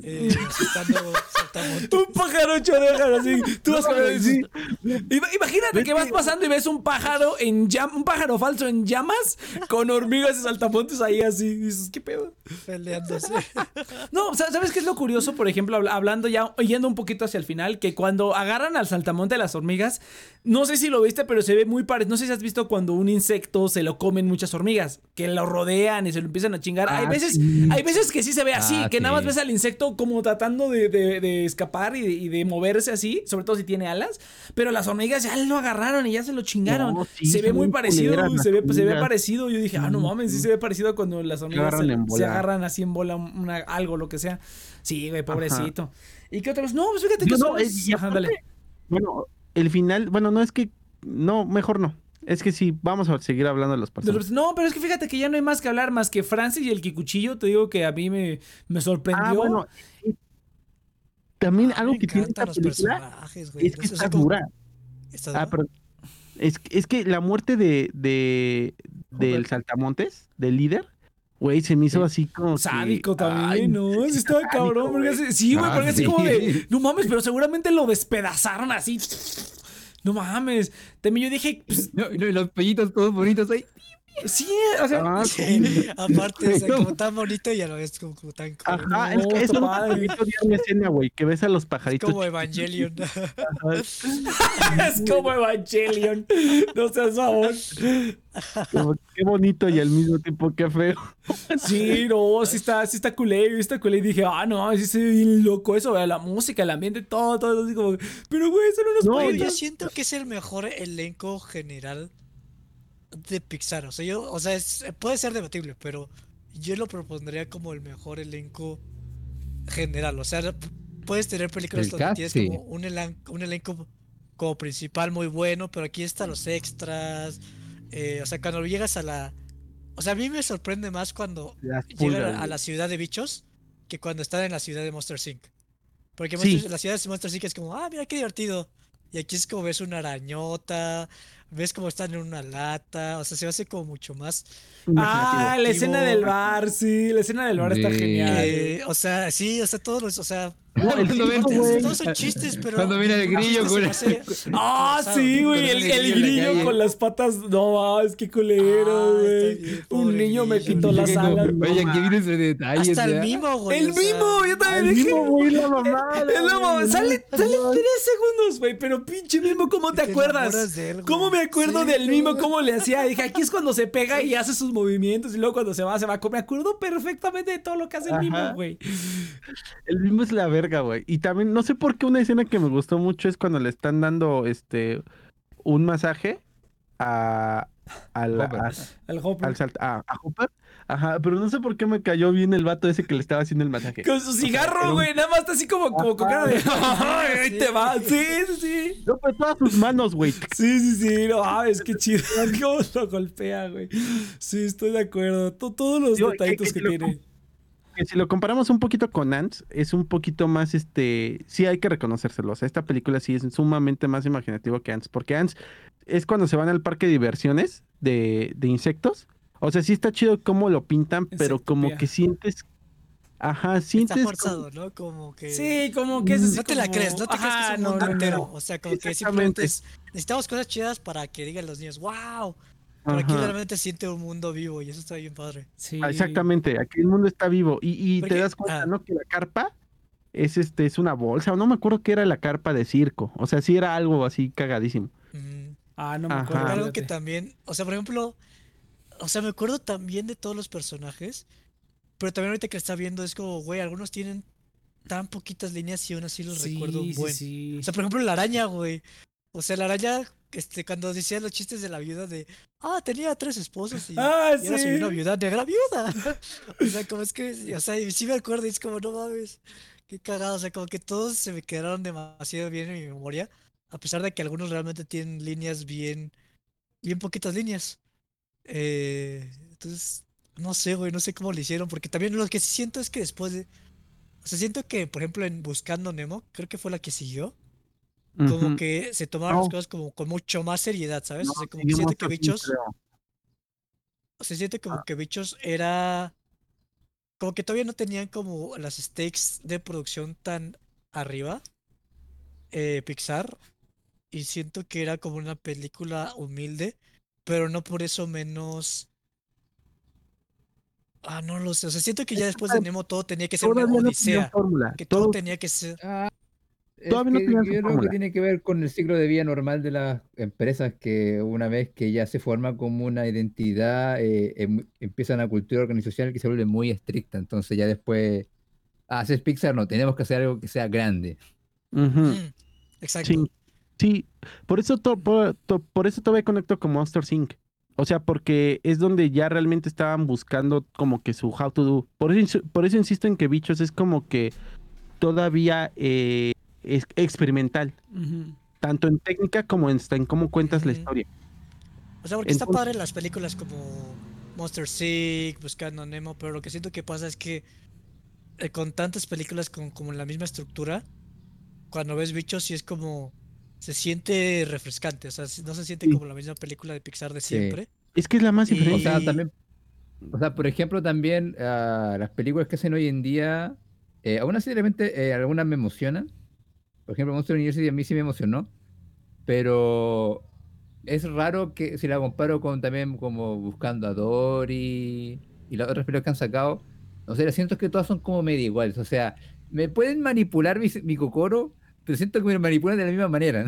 eh, saltamontes. Un pájaro ocho orejas, así. Tú vas a ver, Sí. Ima- Imagínate que vas pasando y ves un pájaro en llam- un pájaro falso en llamas con hormigas y saltamontes ahí así. Y dices, ¿qué pedo? peleándose. (laughs) No, sa- ¿sabes qué es lo curioso? Por ejemplo, habla- hablando ya, yendo un poquito hacia el final, que cuando agarran al saltamonte de las hormigas, no sé si lo viste, pero se ve muy parecido. No sé si has visto cuando un insecto se lo comen muchas hormigas, que lo rodean y se lo empiezan a chingar. hay Ah, veces, sí. hay veces que sí se ve así, Ah, que nada más ves al insecto como tratando de, de- de escapar y de, y de moverse así, sobre todo si tiene alas, pero las hormigas ya lo agarraron y ya se lo chingaron. No, sí, se ve muy parecido, se ve, se ve parecido. Yo dije, ah, no mames, sí se ve parecido cuando las hormigas se, agarran así en bola una- algo, lo que sea. Sí, güey, pobrecito. ¿Y qué otros? No, pues fíjate que no, son- eh, Ajá, aparte, Bueno, el final, bueno, no es que, no, mejor no. Es que sí, vamos a seguir hablando de los personajes. No, pero es que fíjate que ya no hay más que hablar más que Francis y el Kikuchillo. Te digo que a mí me, me sorprendió. Ah, bueno. También A mí algo me que tiene esta película güey. es que está dura. está Ah, perdón. Es, que- es que la muerte de, de del saltamontes, del líder, güey, se me hizo Sí. así como que- Sádico también, Ay, ¿no? Sí, estaba sádico, cabrón. Porque así- sí, güey, Ah, porque así sí. como de. (laughs) No mames, pero seguramente lo despedazaron así. No mames. También yo dije, pues, (laughs) los pellitos todos bonitos ahí. Sí, o sea. Ah, Sí, (laughs) sí. aparte, o sea, como tan bonito y a la vez como, como tan cool. Ajá, No, es que bonito de una escena, güey, que ves a los Es pajaritos. como Evangelion. (laughs) Es como Evangelion. No seas favor. como, qué bonito y al mismo tiempo qué feo. Sí, no, sí está, sí está culé, está culé. Y dije, ah, no, sí se ve bien loco eso, la música, el ambiente, todo, todo. Así como, pero güey, son unos No, yo siento que es el mejor elenco general de Pixar. O sea, yo, o sea, es- puede ser debatible, pero yo lo propondría como el mejor elenco general. O sea, puedes tener películas El donde tienes sí. como un, elan- un elenco como principal muy bueno, pero aquí están los extras. eh, o sea, cuando llegas a la. O sea, a mí me sorprende más cuando llegan a, la ciudad de bichos que cuando están en la ciudad de Monster Inc. Porque Sí. Monster- la ciudad de Monster Inc. es como, ah, mira qué divertido. Y aquí es como ves una arañota, ves como están en una lata, o sea, se hace como mucho más. Ah, la escena del bar, sí, la escena del bar está genial. eh, o sea, sí, o sea, todos los, o sea, No, el Cuando ven- todos son chistes, pero. Cuando viene el los grillo con la- (laughs) Ah, sí, güey, el, el el grillo la con las patas, no más, qué culero, Ah, güey. Un niño me quitó las Oye, alas. Oye, aquí viene ese detalle. Hasta el mimo, güey. El mimo, yo también El dije. mismo, güey, la (laughs) mamada. El mimo, güey, sale, no, sale tres segundos, güey, pero pinche mimo, ¿cómo te acuerdas? ¿Cómo me acuerdo del mimo? ¿Cómo le hacía? Dije, aquí es cuando se pega y hace sus movimientos y luego cuando se va, se va. Me acuerdo perfectamente de todo lo que hace el mimo, güey. El mismo es la verga, güey. Y también, no sé por qué una escena que me gustó mucho es cuando le están dando este un masaje a, a la- Hopper. a- El Hopper. al salt- a, a Hopper. Ajá, pero no sé por qué me cayó bien el vato ese que le estaba haciendo el masaje. Con su cigarro, un- güey. Nada más está así como, como con cara de. "Ay, ahí te va. Sí, sí, sí. No, pues todas sus manos, güey. Sí, sí, sí. No mames, qué chido. (laughs) Cómo lo golpea, güey. Sí, estoy de acuerdo. To- todos los que- detallitos que que lo tiene. Que si lo comparamos un poquito con Ants, es un poquito más, este, sí hay que reconocérselo. O sea, esta película sí es sumamente más imaginativo que Ants, porque Ants es cuando se van al parque de diversiones de, de insectos. O sea, sí está chido cómo lo pintan, pero como que sientes, ajá, Está sientes como- forzado, ¿no? Como que. Sí, como que es así No te la crees, no te crees que es un no, mundo no, no. entero. O sea, como que simplemente es, necesitamos cosas chidas para que digan los niños, wow. Pero aquí realmente siente un mundo vivo y eso está bien padre. Sí. Ah, Exactamente, aquí el mundo está vivo. Y, y te das cuenta, ah. ¿no? Que la carpa es este, es una bolsa. No me acuerdo qué era la carpa de circo. O sea, sí era algo así cagadísimo. Ah, no me Ajá. acuerdo. Algo que también, o sea, por ejemplo, o sea, me acuerdo también de todos los personajes, pero también ahorita que está viendo es como, güey, algunos tienen tan poquitas líneas y aún así los Sí, recuerdo sí, buen. sí. O sea, por ejemplo, la araña, güey. O sea, la araña, este, cuando decía los chistes de la viuda de, ah, tenía tres esposos y, Ah, y ahora soy sí. una viuda negra viuda. (laughs) (laughs) o sea, como es que, o sea, y sí me acuerdo y es como, no mames, Qué cagado, o sea, como que todos se me quedaron demasiado bien en mi memoria, a pesar de que algunos realmente tienen líneas bien, bien poquitas líneas. Eh, entonces, no sé, güey, no sé cómo lo hicieron, porque también lo que siento es que después de, o sea, siento que, por ejemplo, en Buscando Nemo, creo que fue la que siguió, como que se tomaron las No. cosas como con mucho más seriedad, ¿sabes? No, o sea, como que siento que Bichos, creo. se siente Ah. como que Bichos era, como que todavía no tenían como las stakes de producción tan arriba, eh, Pixar, y siento que era como una película humilde, pero no por eso menos... Ah, no lo sé, o sea, siento que ya después de Nemo todo tenía que ser una no odisea, que todo todo- tenía que ser... Ah, Todavía no que yo creo que tiene que ver con el ciclo de vida normal de las empresas que una vez que ya se forma como una identidad, eh, em- empieza una cultura organizacional que se vuelve muy estricta. Entonces ya después, ah, haces Pixar, no, tenemos que hacer algo que sea grande. Ujú. Mm, exacto. Sí, sí. Por eso, to- por, to- por eso todavía conecto con Monster Inc. O sea, porque es donde ya realmente estaban buscando como que su how to do. Por eso, por eso insisto en que Bichos es como que todavía eh, es experimental, tanto en técnica como en, en cómo cuentas la historia. O sea, porque está Entonces- padre las películas como Monster Inc., Buscando Nemo, pero lo que siento que pasa es que eh, con tantas películas con como la misma estructura, cuando ves bichos sí es como se siente refrescante, o sea, no se siente Sí. como la misma película de Pixar de Sí. siempre. Es que es la más Y- O diferente. sea, también, o sea, por ejemplo, también ah, las películas que hacen hoy en día, eh, aún así de repente eh, algunas me emocionan. Por ejemplo, Monster University a mí sí me emocionó, pero es raro que si la comparo con también como Buscando a Dory y las otras películas que han sacado, o sea, siento que todas son como medio iguales. O sea, me pueden manipular mi, mi cocoro, pero siento que me manipulan de la misma manera.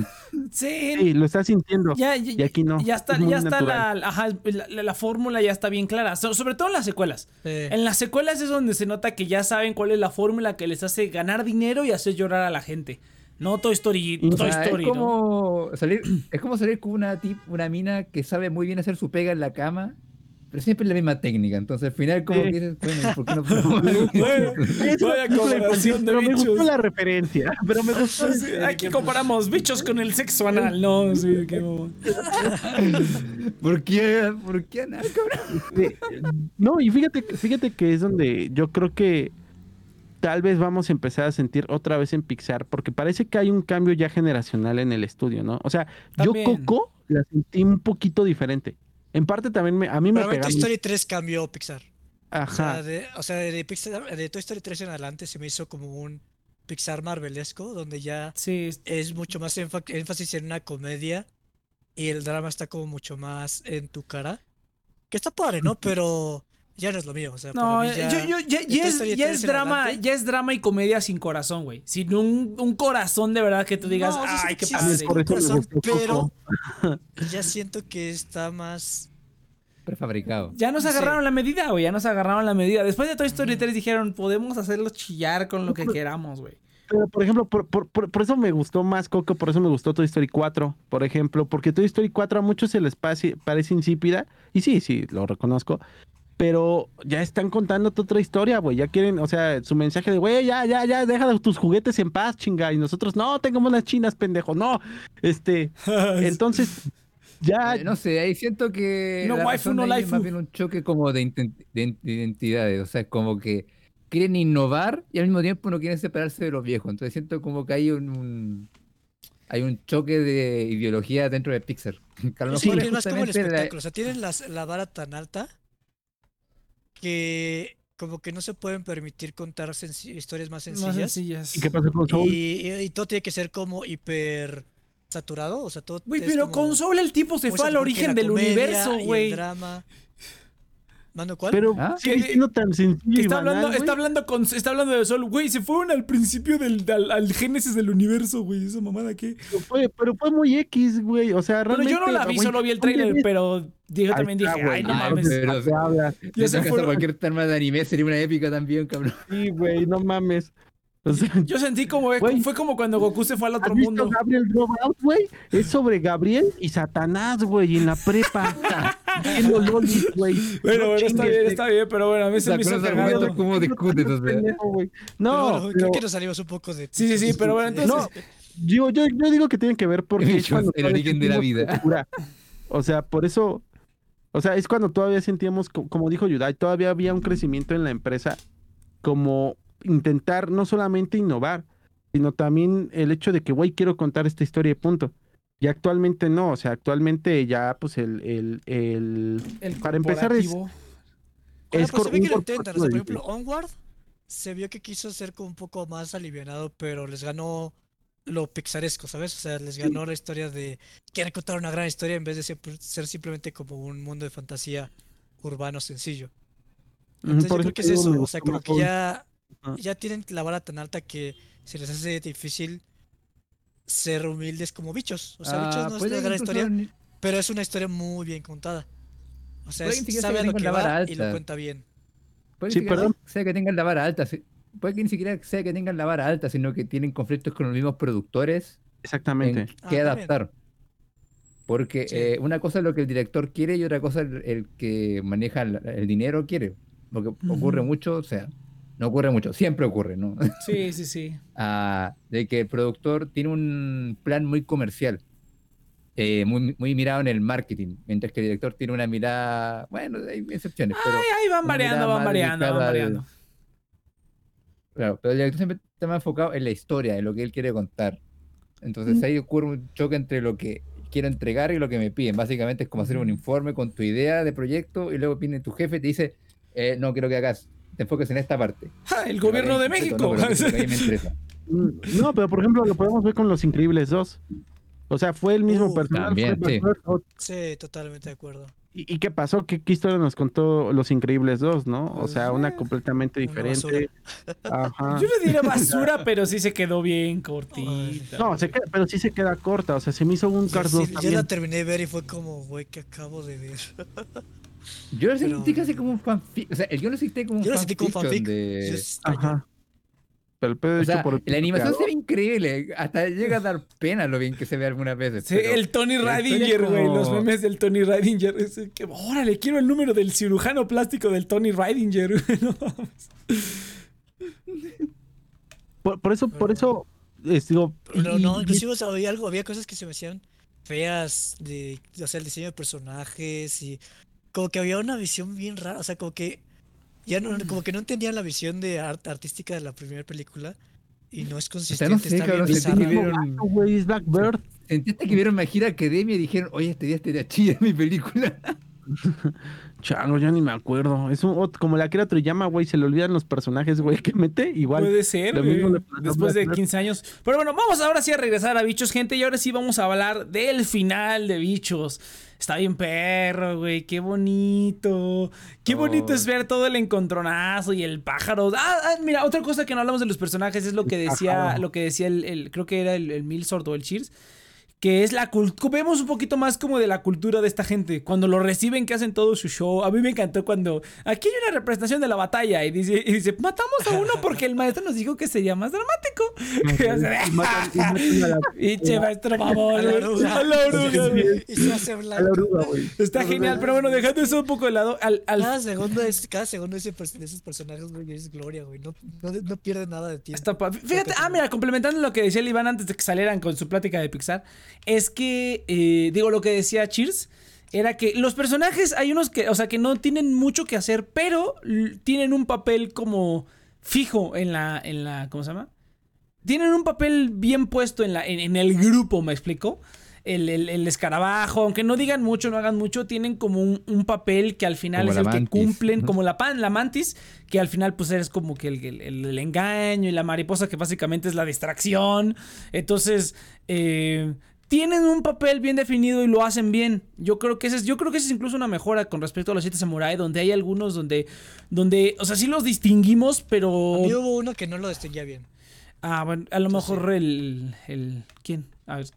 Sí, Sí, lo estás sintiendo. ya, ya, Y aquí no. ya está, es ya está la, ajá, la, la- la fórmula ya está bien clara, So- sobre todo en las secuelas. Eh, En las secuelas es donde se nota que ya saben cuál es la fórmula que les hace ganar dinero y hacer llorar a la gente. No Toy Story, O O Toy sea, Story, es ¿no? como salir, es como salir con una tip, una mina que sabe muy bien hacer su pega en la cama, pero siempre es la misma técnica. Entonces al final como Sí. que dices, bueno, ¿por qué no podemos (laughs) Bueno, (laughs) vaya comparación de pero me gustó bichos. la referencia. Pero me gustó. Sí, el Aquí comparamos bichos con el sexo anal, no, sí, qué mamón. (laughs) ¿Por qué? ¿Por qué nada, cabrón? No, y fíjate, fíjate que es donde yo creo que tal vez vamos a empezar a sentir otra vez en Pixar, porque parece que hay un cambio ya generacional en el estudio, ¿no? O sea, También. yo Coco la sentí un poquito diferente. En parte también me, a mí me pero a mí pega. Toy. Story 3 cambió Pixar. O sea, Ajá. de, o sea, de, Pixar, de Toy Story 3 en adelante se me hizo como un Pixar marvelesco, donde ya Sí, es mucho más énfasis en una comedia y el drama está como mucho más en tu cara. Que está padre, ¿no? (laughs) Pero ya no es lo mío. O sea, No, para mí eh, ya, yo, yo, ya, es, Story ya 3 es en drama, adelante. ya es drama y comedia sin corazón, güey. Sin un, un corazón de verdad que tú digas, No, ay, qué padre. corazón, pero (laughs) ya siento que está más. Prefabricado. Ya nos Sí. agarraron la medida, güey. Ya nos agarraron la medida. Después de Toy Story. 3 dijeron, podemos hacerlos chillar con lo que queramos, güey. Pero, por ejemplo, por, por- por- por eso me gustó más Coco, por eso me gustó Toy Story 4, por ejemplo, porque Toy Story 4 a muchos se les pase- parece insípida, y sí, sí, lo reconozco, pero ya están contando otra historia, güey, ya quieren, o sea, su mensaje de, güey, ya, ya, ya, deja tus juguetes en paz, chinga, y nosotros, no, tengamos las chinas, pendejo, no, este, (laughs) entonces, ya, Eh, no sé, ahí siento que No la waifu, no es más bien un choque como de, identidades. O sea, es como que quieren innovar y al mismo tiempo no quieren separarse de los viejos. Entonces siento como que hay un, un- hay un choque de ideología dentro de Pixar. (laughs) Que a lo Sí, es más como el la- espectáculo. O sea, tienen las- la vara tan alta que como que no se pueden permitir contar historias más Más sencillas. sencillas. ¿y qué pasa con Soul? Y, y- y todo tiene que ser como hiper saturado. O sea, todo. Güey, pero como con Soul el tipo se fue al origen del comedia universo, güey. drama. ¿Mando cuál? Pero ¿Ah? sigue Que- siendo tan sencillo está banal, hablando, está hablando con, está hablando de Sol, güey, se fueron al principio del, al, al génesis del universo, güey, esa mamada que. Pero fue, pero fue muy X, güey, o sea, Bueno, realmente... yo no la vi, güey, solo vi el ¿dónde trailer, pero yo también está, dije, güey. ay, no mames. pero- Se habla. Ya se fueron- cualquier tema de anime sería una épica también, cabrón. Sí, güey, no mames. O sea, Yo sentí como, Güey. fue como cuando Goku se fue al ¿Has otro visto mundo. Gabriel Dropout, güey? Es sobre Gabriel y Satanás, güey, en la prepa. (laughs) Haciendo lolis, güey. Bueno, No bueno, está bien, está bien, pero bueno, a mí se me hizo cagado. ¿cómo discutes? O sea. Pero No, pero- creo que nos salimos un poco de. Sí, sí, sí, pero bueno, entonces- No, yo, yo, yo digo que tienen que ver porque (laughs) es Bichos, cuando el origen de la vida. cultura. O sea, por eso, o sea, es cuando todavía sentíamos, co- como dijo Yudai, todavía había un crecimiento en la empresa, como intentar no solamente innovar, sino también el hecho de que, güey, quiero contar esta historia y punto. Y actualmente no, o sea, actualmente ya, pues, el, el, el, El Para empezar es- es pero se ve que lo intentan. O sea, por ejemplo, Onward se vio que quiso ser como un poco más alivianado, pero les ganó lo pixaresco, ¿sabes? O sea, les ganó la historia de quieren contar una gran historia en vez de ser simplemente como un mundo de fantasía urbano sencillo. Entonces yo por creo que es eso, o sea, como que ya, ya tienen la vara tan alta que se les hace difícil ser humildes como bichos. O sea, ah, bichos no es una gran historia, pero es una historia muy bien contada. O sea, es- que sabe a lo que la vara va y lo alta. cuenta bien. Puede Sí, que ni siquiera perdón. sea que tengan la vara alta, puede que ni siquiera sea que tengan la vara alta, sino que tienen conflictos con los mismos productores Exactamente. en Ah, también. adaptar. Porque Sí. eh, una cosa es lo que el director quiere y otra cosa el, el que maneja el, el dinero quiere. Porque ocurre Ujú. mucho, o sea, no ocurre mucho, siempre ocurre, ¿no? (laughs) Sí, sí, sí. (laughs) Ah, de que el productor tiene un plan muy comercial, eh, muy, muy mirado en el marketing, mientras que el director tiene una mirada, bueno, hay excepciones, pero, Ay, ahí van variando, van variando, van al- variando. claro, pero el director siempre está más enfocado en la historia, en lo que él quiere contar. Entonces Mm. ahí ocurre un choque entre lo que quiero entregar y lo que me piden. Básicamente es como hacer un Ujú. informe con tu idea de proyecto y luego viene tu jefe y te dice, eh, no quiero que hagas, te enfoques en esta parte. Ja, el gobierno de México. no, pero (laughs) No, por ejemplo, lo podemos ver con Los Increíbles 2. O sea, fue el mismo Uh, personaje. también, sí. Sí, totalmente de acuerdo. ¿Y, y qué pasó? ¿Qué, qué historia nos contó Los Increíbles 2, no? O Pues, sea, una eh, completamente una diferente. Ajá. (laughs) Yo le diría basura, (laughs) pero sí se quedó bien cortita. No, se queda- pero sí se queda corta. O sea, se me hizo un Yo, Cars sí- 2 yo también. la terminé de ver y fue como, güey, que acabo de ver. Yo lo Pero- sentí casi como un fanfic, o sea, yo lo sentí como un Yo lo sentí como fanfic. de... Ajá. Pero el pedo O hecho sea, por el la animación se ve increíble, hasta llega a dar pena lo bien que se ve algunas veces. Sí, pero- el Tony Radinger, güey. como- Los memes del Tony Radinger. Que, órale, quiero el número del cirujano plástico del Tony Radinger. (laughs) no. Por, por eso, por eso, es, digo. No, y- inclusive o sea, había algo, había cosas que se me hacían feas de, o sea, el diseño de personajes y como que había una visión bien rara, o sea, como que ya no, como que no entendían la visión de art- artística de la primera película y no es O sea, consistente, no sé, está cabrón, bien sentí que vieron, Ah, Blackbird. sentiste que vieron My Hero Academia y dijeron, oye, este día estaría chida mi película. (laughs) Chango, ya ni me acuerdo. Es un, como la Akira Toriyama, güey, se le olvidan los personajes, güey, que mete. Igual. Puede ser, lo le después de Black 15 años. Pero bueno, vamos ahora sí a regresar a Bichos, gente. Y ahora sí vamos a hablar del final de Bichos. Está bien perro, güey. Qué bonito. Qué bonito es ver todo el encontronazo y el pájaro. Ah, ah, mira, otra cosa que no hablamos de los personajes es lo que decía, lo que decía el, el- creo que era el, el Milsord o el Cheers. Que es la cultura. Vemos un poquito más como de la cultura de esta gente. Cuando lo reciben, que hacen todo su show. A mí me encantó cuando. Aquí hay una representación de la batalla. Y dice, y dice matamos a uno porque el maestro nos dijo que sería más dramático. Pinche maestro mamón. A la (laughs) oruga. A la oruga, güey. Y se hace a la blanco. oruga, güey. Está genial, pero bueno, dejando eso un poco de lado, al, al- Cada segundo, es, cada segundo de, ese pers- de esos personajes, güey, es gloria, güey. No, no, no pierde nada de tiempo. pa- Fíjate, ah, mira, complementando lo que decía el Iván antes de que salieran con su plática de Pixar, es que, eh, digo, lo que decía Cheers, era que los personajes, hay unos que, o sea, que no tienen mucho que hacer, pero tienen un papel como fijo en la, en la, ¿cómo se llama? Tienen un papel bien puesto en, la, en, en el grupo, ¿me explico? El, el- el escarabajo, aunque no digan mucho, no hagan mucho, tienen como un, un papel que al final Como es el que cumplen, como la pan, la mantis, que al final pues eres como que el, el- el- el engaño y la mariposa que básicamente es la distracción. Entonces, eh, tienen un papel bien definido y lo hacen bien. Yo creo que ese es, yo creo que esa es incluso una mejora con respecto a los siete samurai, donde hay algunos donde, donde, o sea, sí los distinguimos, pero... A mí hubo uno que no lo distinguía bien. Ah, bueno, a lo mejor el, el... ¿Quién? A ver.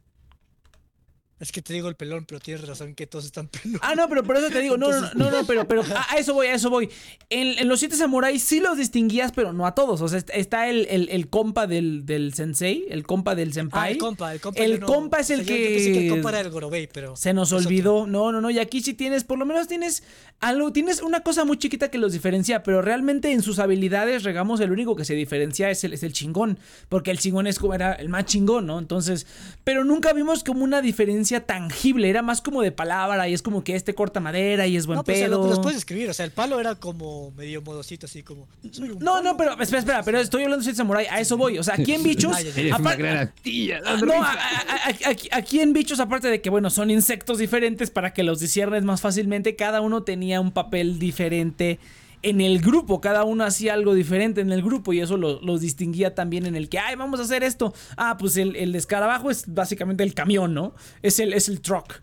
Es que te digo el pelón, pero tienes razón que todos están (laughs) peludos. Ah, no, pero por eso te digo, no, no, no, no, no, (laughs) pero, pero a, a eso voy, a eso voy. En, en los siete samuráis sí los distinguías, pero no a todos. O sea, est- está el, el, el compa del, del sensei, el compa del Ah, senpai. el compa, el compa. El no- compa es o sea, el yo- yo pensé que- el compa era el Gorobei, pero. Se nos olvidó. No, no, no. Y aquí sí tienes, por lo menos tienes algo, tienes una cosa muy chiquita que los diferencia, pero realmente en sus habilidades, regamos, el único que se diferencia es el, es el chingón. Porque el chingón es como era el más chingón, ¿no? Entonces, pero nunca vimos como una diferencia tangible. Era más como de palabra y es como que este corta madera y es buen No, pero o sea, pedo. lo- los puedes escribir. O sea, el palo era como medio modosito, así como. "Soy un No, no, palo". pero espera, espera, pero estoy hablando de Samurai, a eso voy. O sea, aquí en (laughs) bichos. Eres una gran No, risa. a- a- a- aquí, aquí en bichos, aparte de que, bueno, son insectos diferentes para que los disciernes más fácilmente, cada uno tenía un papel diferente en el grupo, cada uno hacía algo diferente en el grupo y eso lo- los distinguía también en el que, ay, vamos a hacer esto. Ah, pues el, el escarabajo es básicamente el camión, ¿no? Es el, es el truck.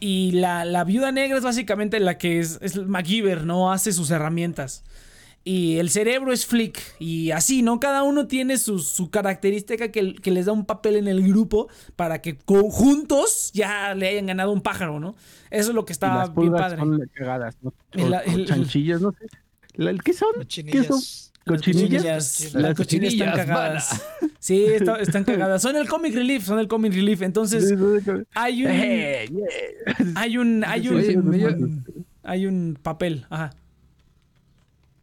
Y la, la viuda negra es básicamente la que es, es MacGyver, ¿no? Hace sus herramientas. Y el cerebro es Flick. Y así, ¿no? Cada uno tiene su, su característica que, que les da un papel en el grupo para que conjuntos ya le hayan ganado un pájaro, ¿no? Eso es lo que Y está las bien padre. son cagadas, ¿no? El- O- o el- chanchillas, no sé. ¿Qué son? ¿Qué son? Cochinillas. Las, Las las cochinillas están cagadas. Sí, está- están cagadas. Son el comic relief, son el comic relief. Entonces, hay un. Eh. Hay un. Hay un. Hay un papel. Ajá.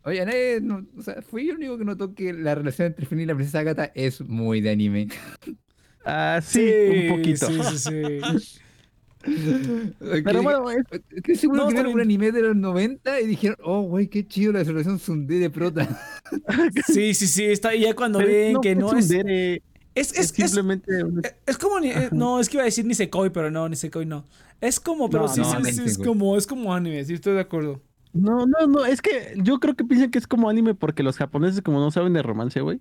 Oye, nadie, no- o sea, fui el único que notó que la relación entre Finn y la princesa Agatha es muy de anime. Ah, sí, un poquito. Sí, sí, sí. Pero bueno, es- Estoy seguro No, que vieron un anime de los 90 y dijeron, oh, güey, qué chido la relación Sundé de prota. (laughs) Sí, sí, sí. Está, y ya cuando pero ven no que no es. tsundere, Es, es, es, es, simplemente un- es como. ni- eh, no, es que iba a decir Nisekoi, pero no, Nisekoi no. Es como, pero No, sí, no, sí, es como, es como anime, sí, estoy de acuerdo. No, no, no, es que yo creo que piensan que es como anime porque los japoneses como no saben de romance, güey.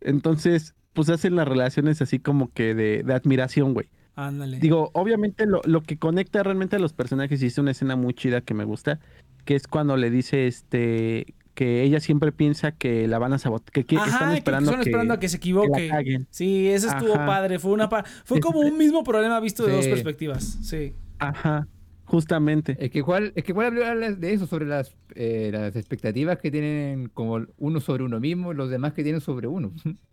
Entonces, pues hacen las relaciones así como que de, de admiración, güey. Ándale. Digo, obviamente lo, lo que conecta realmente a los personajes y es una escena muy chida que me gusta, que es cuando le dice este que ella siempre piensa que la van a sabotear, que, que Ajá, están esperando que, esperando a que se que la equivoque. caguen. Sí, eso estuvo Ajá. padre. Fue una pa- fue como un mismo problema visto de dos perspectivas. Sí. Ajá, justamente. Es que igual, es que igual habla de eso, sobre las, eh, las expectativas que tienen como uno sobre uno mismo y los demás que tienen sobre uno. (laughs)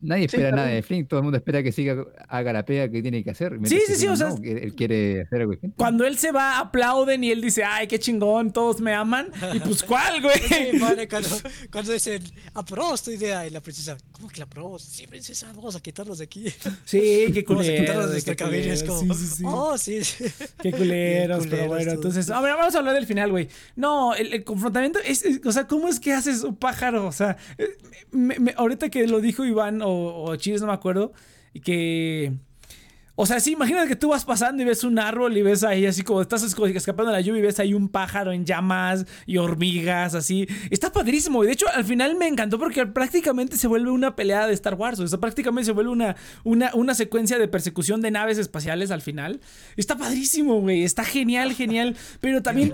Nadie Sí, espera nada también. de Flynn, todo el mundo espera que siga, haga la pega que tiene que hacer. Sí, sí, sí, Flynn o sea, no, él quiere hacer algo distinto. Cuando él se va, aplauden y él dice, ay, qué chingón, todos me aman. Y pues, ¿cuál, güey? Sí, padre, cuando, (laughs) cuando dicen, aprobamos tu idea, y la princesa, ¿cómo que la aprobamos? Sí, princesa, vamos a quitarlos de aquí. Sí, qué (laughs) Vamos a quitarlos de qué nuestra cabina. Es como, sí, sí, sí. oh, sí. sí". Qué (laughs) culeros, Bien pero culeros bueno, todos. entonces, a ver, vamos a hablar del final, güey. No, el, el confrontamiento es, es- o sea, ¿cómo es que haces un pájaro? O sea, eh, me- me- ahorita que lo dijo Iván o, o no me acuerdo, y que... O sea, sí, imagínate que tú vas pasando y ves un árbol y ves ahí así como estás escapando de la lluvia y ves ahí un pájaro en llamas y hormigas, así. Está padrísimo. Y de hecho, al final me encantó porque prácticamente se vuelve una pelea de Star Wars. O sea, prácticamente se vuelve una, una, una secuencia de persecución de naves espaciales al final. Está padrísimo, güey. Está genial, genial. Pero también.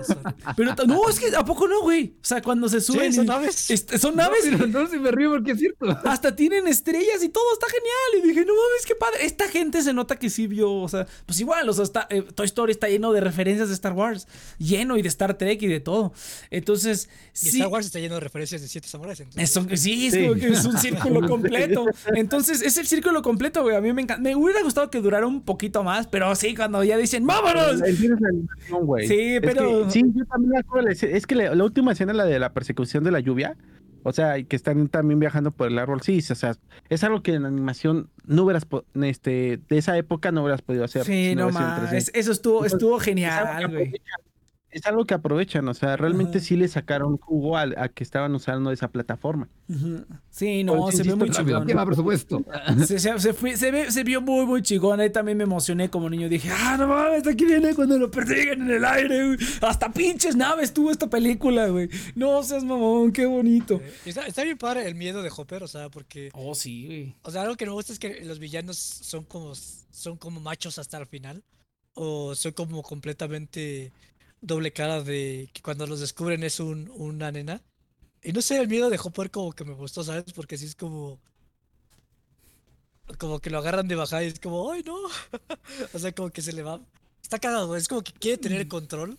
Pero no, es que ¿a poco no, güey? O sea, cuando se suben. son naves. Son No, naves. no, se me río porque es cierto. Hasta tienen estrellas y todo, está genial. Y dije, no mames, qué padre. Esta gente se nota que sí vio, o sea, pues igual, o sea, está, eh, Toy Story está lleno de referencias de Star Wars, lleno y de Star Trek y de todo. Entonces, Y sí. Star Wars está lleno de referencias de siete samuráis. entonces- Eso, sí, es Sí. como que es un (laughs) círculo completo. Entonces, es el círculo completo, güey. A mí me encanta. Me hubiera gustado que durara un poquito más, pero sí, cuando ya dicen, ¡vámonos! Sí, Es pero- que- sí, yo también me acuerdo. Es que la, la última escena, la de la persecución de la lluvia, o sea, y que están también viajando por el árbol, sí, o sea, es algo que en animación no hubieras, este, de esa época no hubieras podido hacer. Sí, si no hubiera sido en 3D. más. Eso estuvo, estuvo genial, güey. Es algo que aprovechan, o sea, realmente Ajá. sí le sacaron jugo al- a, que estaban usando esa plataforma. Sí, no, Pues, se ve insisto, muy Rápido, chingón. presupuesto. (laughs) Se, se, se fue- se ve- se vio muy, muy chingón. Ahí también me emocioné como niño. Dije, ah, no mames, aquí viene cuando lo persiguen en el aire, güey. Hasta pinches naves tuvo esta película, güey. No seas mamón, qué bonito. Está, está bien padre el miedo de Hopper, o sea, porque. Oh, sí, güey. O sea, algo que me gusta es que los villanos son como, son como machos hasta el final. O son como completamente doble cara de que cuando los descubren es un, una nena. Y no sé, el miedo de Hopper como que me gustó, ¿sabes? Porque sí es como... como que lo agarran de bajada y es como, ¡ay, no! (laughs) o sea, como que se le va. Está cagado. Es como que quiere tener el control,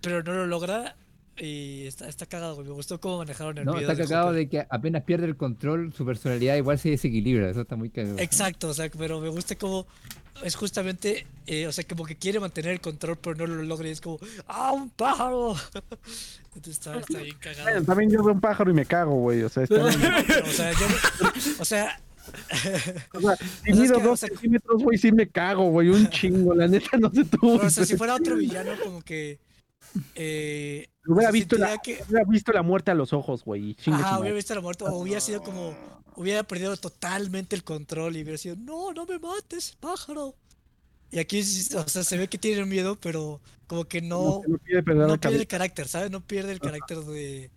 pero no lo logra. Y está, está cagado. Me gustó cómo manejaron el No, video está de cagado Hopper. de que apenas pierde el control, su personalidad igual se desequilibra. Eso está muy cagado. Exacto, o sea, pero me gusta cómo es justamente, eh, o sea, como que quiere mantener el control, pero no lo logra y es como, ¡ah, un pájaro! (laughs) Entonces está, está bien Bueno, cagado. también yo veo un pájaro y me cago, güey. O sea, está bien. (laughs) O sea, yo, (laughs) o sea, O sea, si mido o dos sea- centímetros, güey, sí me cago, güey. Un chingo, la neta, no sé tú. pero, o sea, si fuera otro villano, como que, eh, Hubiera visto, la, que- hubiera visto la muerte a los ojos, güey. madre. hubiera visto la muerte, o hubiera sido como, hubiera perdido totalmente el control y hubiera sido, no, no me mates, pájaro. Y aquí, o sea, se ve que tiene miedo, pero como que no, no pierde el carácter, ¿sabes? No pierde el carácter de,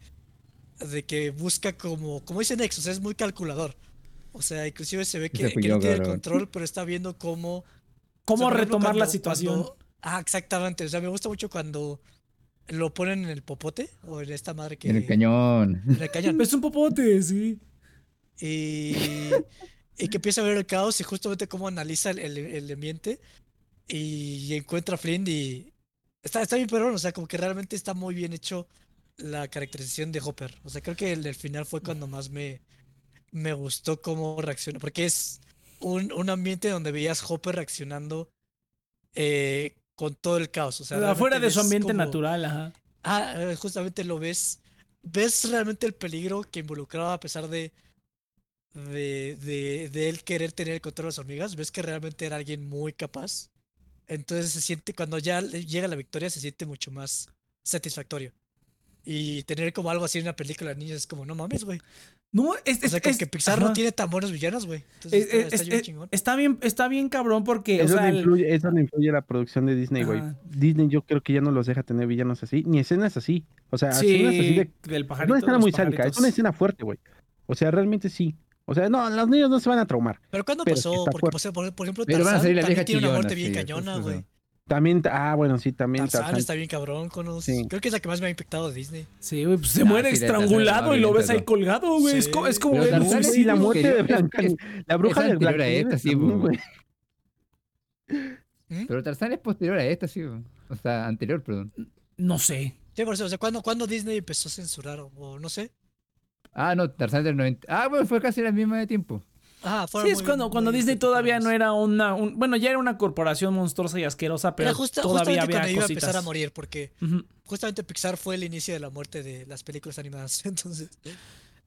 de que busca como, como dice Nex, o sea, es muy calculador. O sea, inclusive se ve que, yo, no tiene el control, pero está viendo cómo... o ¿Cómo sea, por ejemplo, retomar la situación? cuando- ah, exactamente. O sea, me gusta mucho cuando lo ponen en el popote o en esta madre que... En el cañón. En el cañón. Es un popote, sí. y, y que empieza a ver el caos y justamente cómo analiza el, el- ambiente y encuentra a Flynn y está, está bien perrón, o sea, como que realmente está muy bien hecho la caracterización de Hopper. O sea, creo que el, el final fue cuando más me, me gustó cómo reacciona, porque es un, un ambiente donde veías Hopper reaccionando eh, con todo el caos. O sea, Afuera de su ambiente como- natural, ajá. Ah, eh, justamente lo ves. Ves realmente el peligro que involucraba a pesar de, de, de, de él querer tener el control de las hormigas. Ves que realmente era alguien muy capaz. Entonces se siente, cuando ya le llega la victoria, se siente mucho más satisfactorio. Y tener como algo así en una película de niños es como, no mames, güey. No, es, O sea, es- como es- que Pixar no tiene tan buenos villanos, güey. Entonces Es- está, es- está bien es- chingón. está bien, está bien cabrón porque, o Es sea, donde, el- influye, es donde influye la producción de Disney, güey. Disney yo creo que ya no los deja tener villanos así, ni escenas así. O sea, escenas así sí, de... del Es pajarito. una escena muy sádica, es una escena fuerte, güey. O sea, realmente sí. O sea, no, los niños no se van a traumar. Pero ¿cuándo pero sí pasó? Porque, por, ejemplo- por, ejemplo, Pero van a Tarzán también tiene una muerte bien sí, eso cañona, güey. También, ah, bueno, sí, también Tarzán Tarzán. está bien cabrón con los... Sí. Creo que es la que más me ha impactado de Disney. Sí, güey, pues se Ah, muere sí, estrangulado es y lo ves ahí colgado, güey. Es, co- es como es- Sí, la muerte de Blanca, es- la bruja de anterior a Blancanieves esta, sí, güey. ¿Mm? Pero Tarzán es posterior a esta, sí. O sea, anterior, perdón. No sé. Sí, por eso, o sea, ¿cuándo, cuándo Disney empezó a censurar? O, o no sé. Ah, no, Tarzán del 90. Ah, bueno, fue casi la misma de tiempo. Ajá, Sí, es muy- cuando, cuando muy Disney todavía no era una. un- bueno, ya era una corporación monstruosa y asquerosa, pero justa- todavía justamente había cuando iba a empezar a morir, porque justamente Pixar fue el inicio de la muerte de las películas animadas. (laughs) Entonces,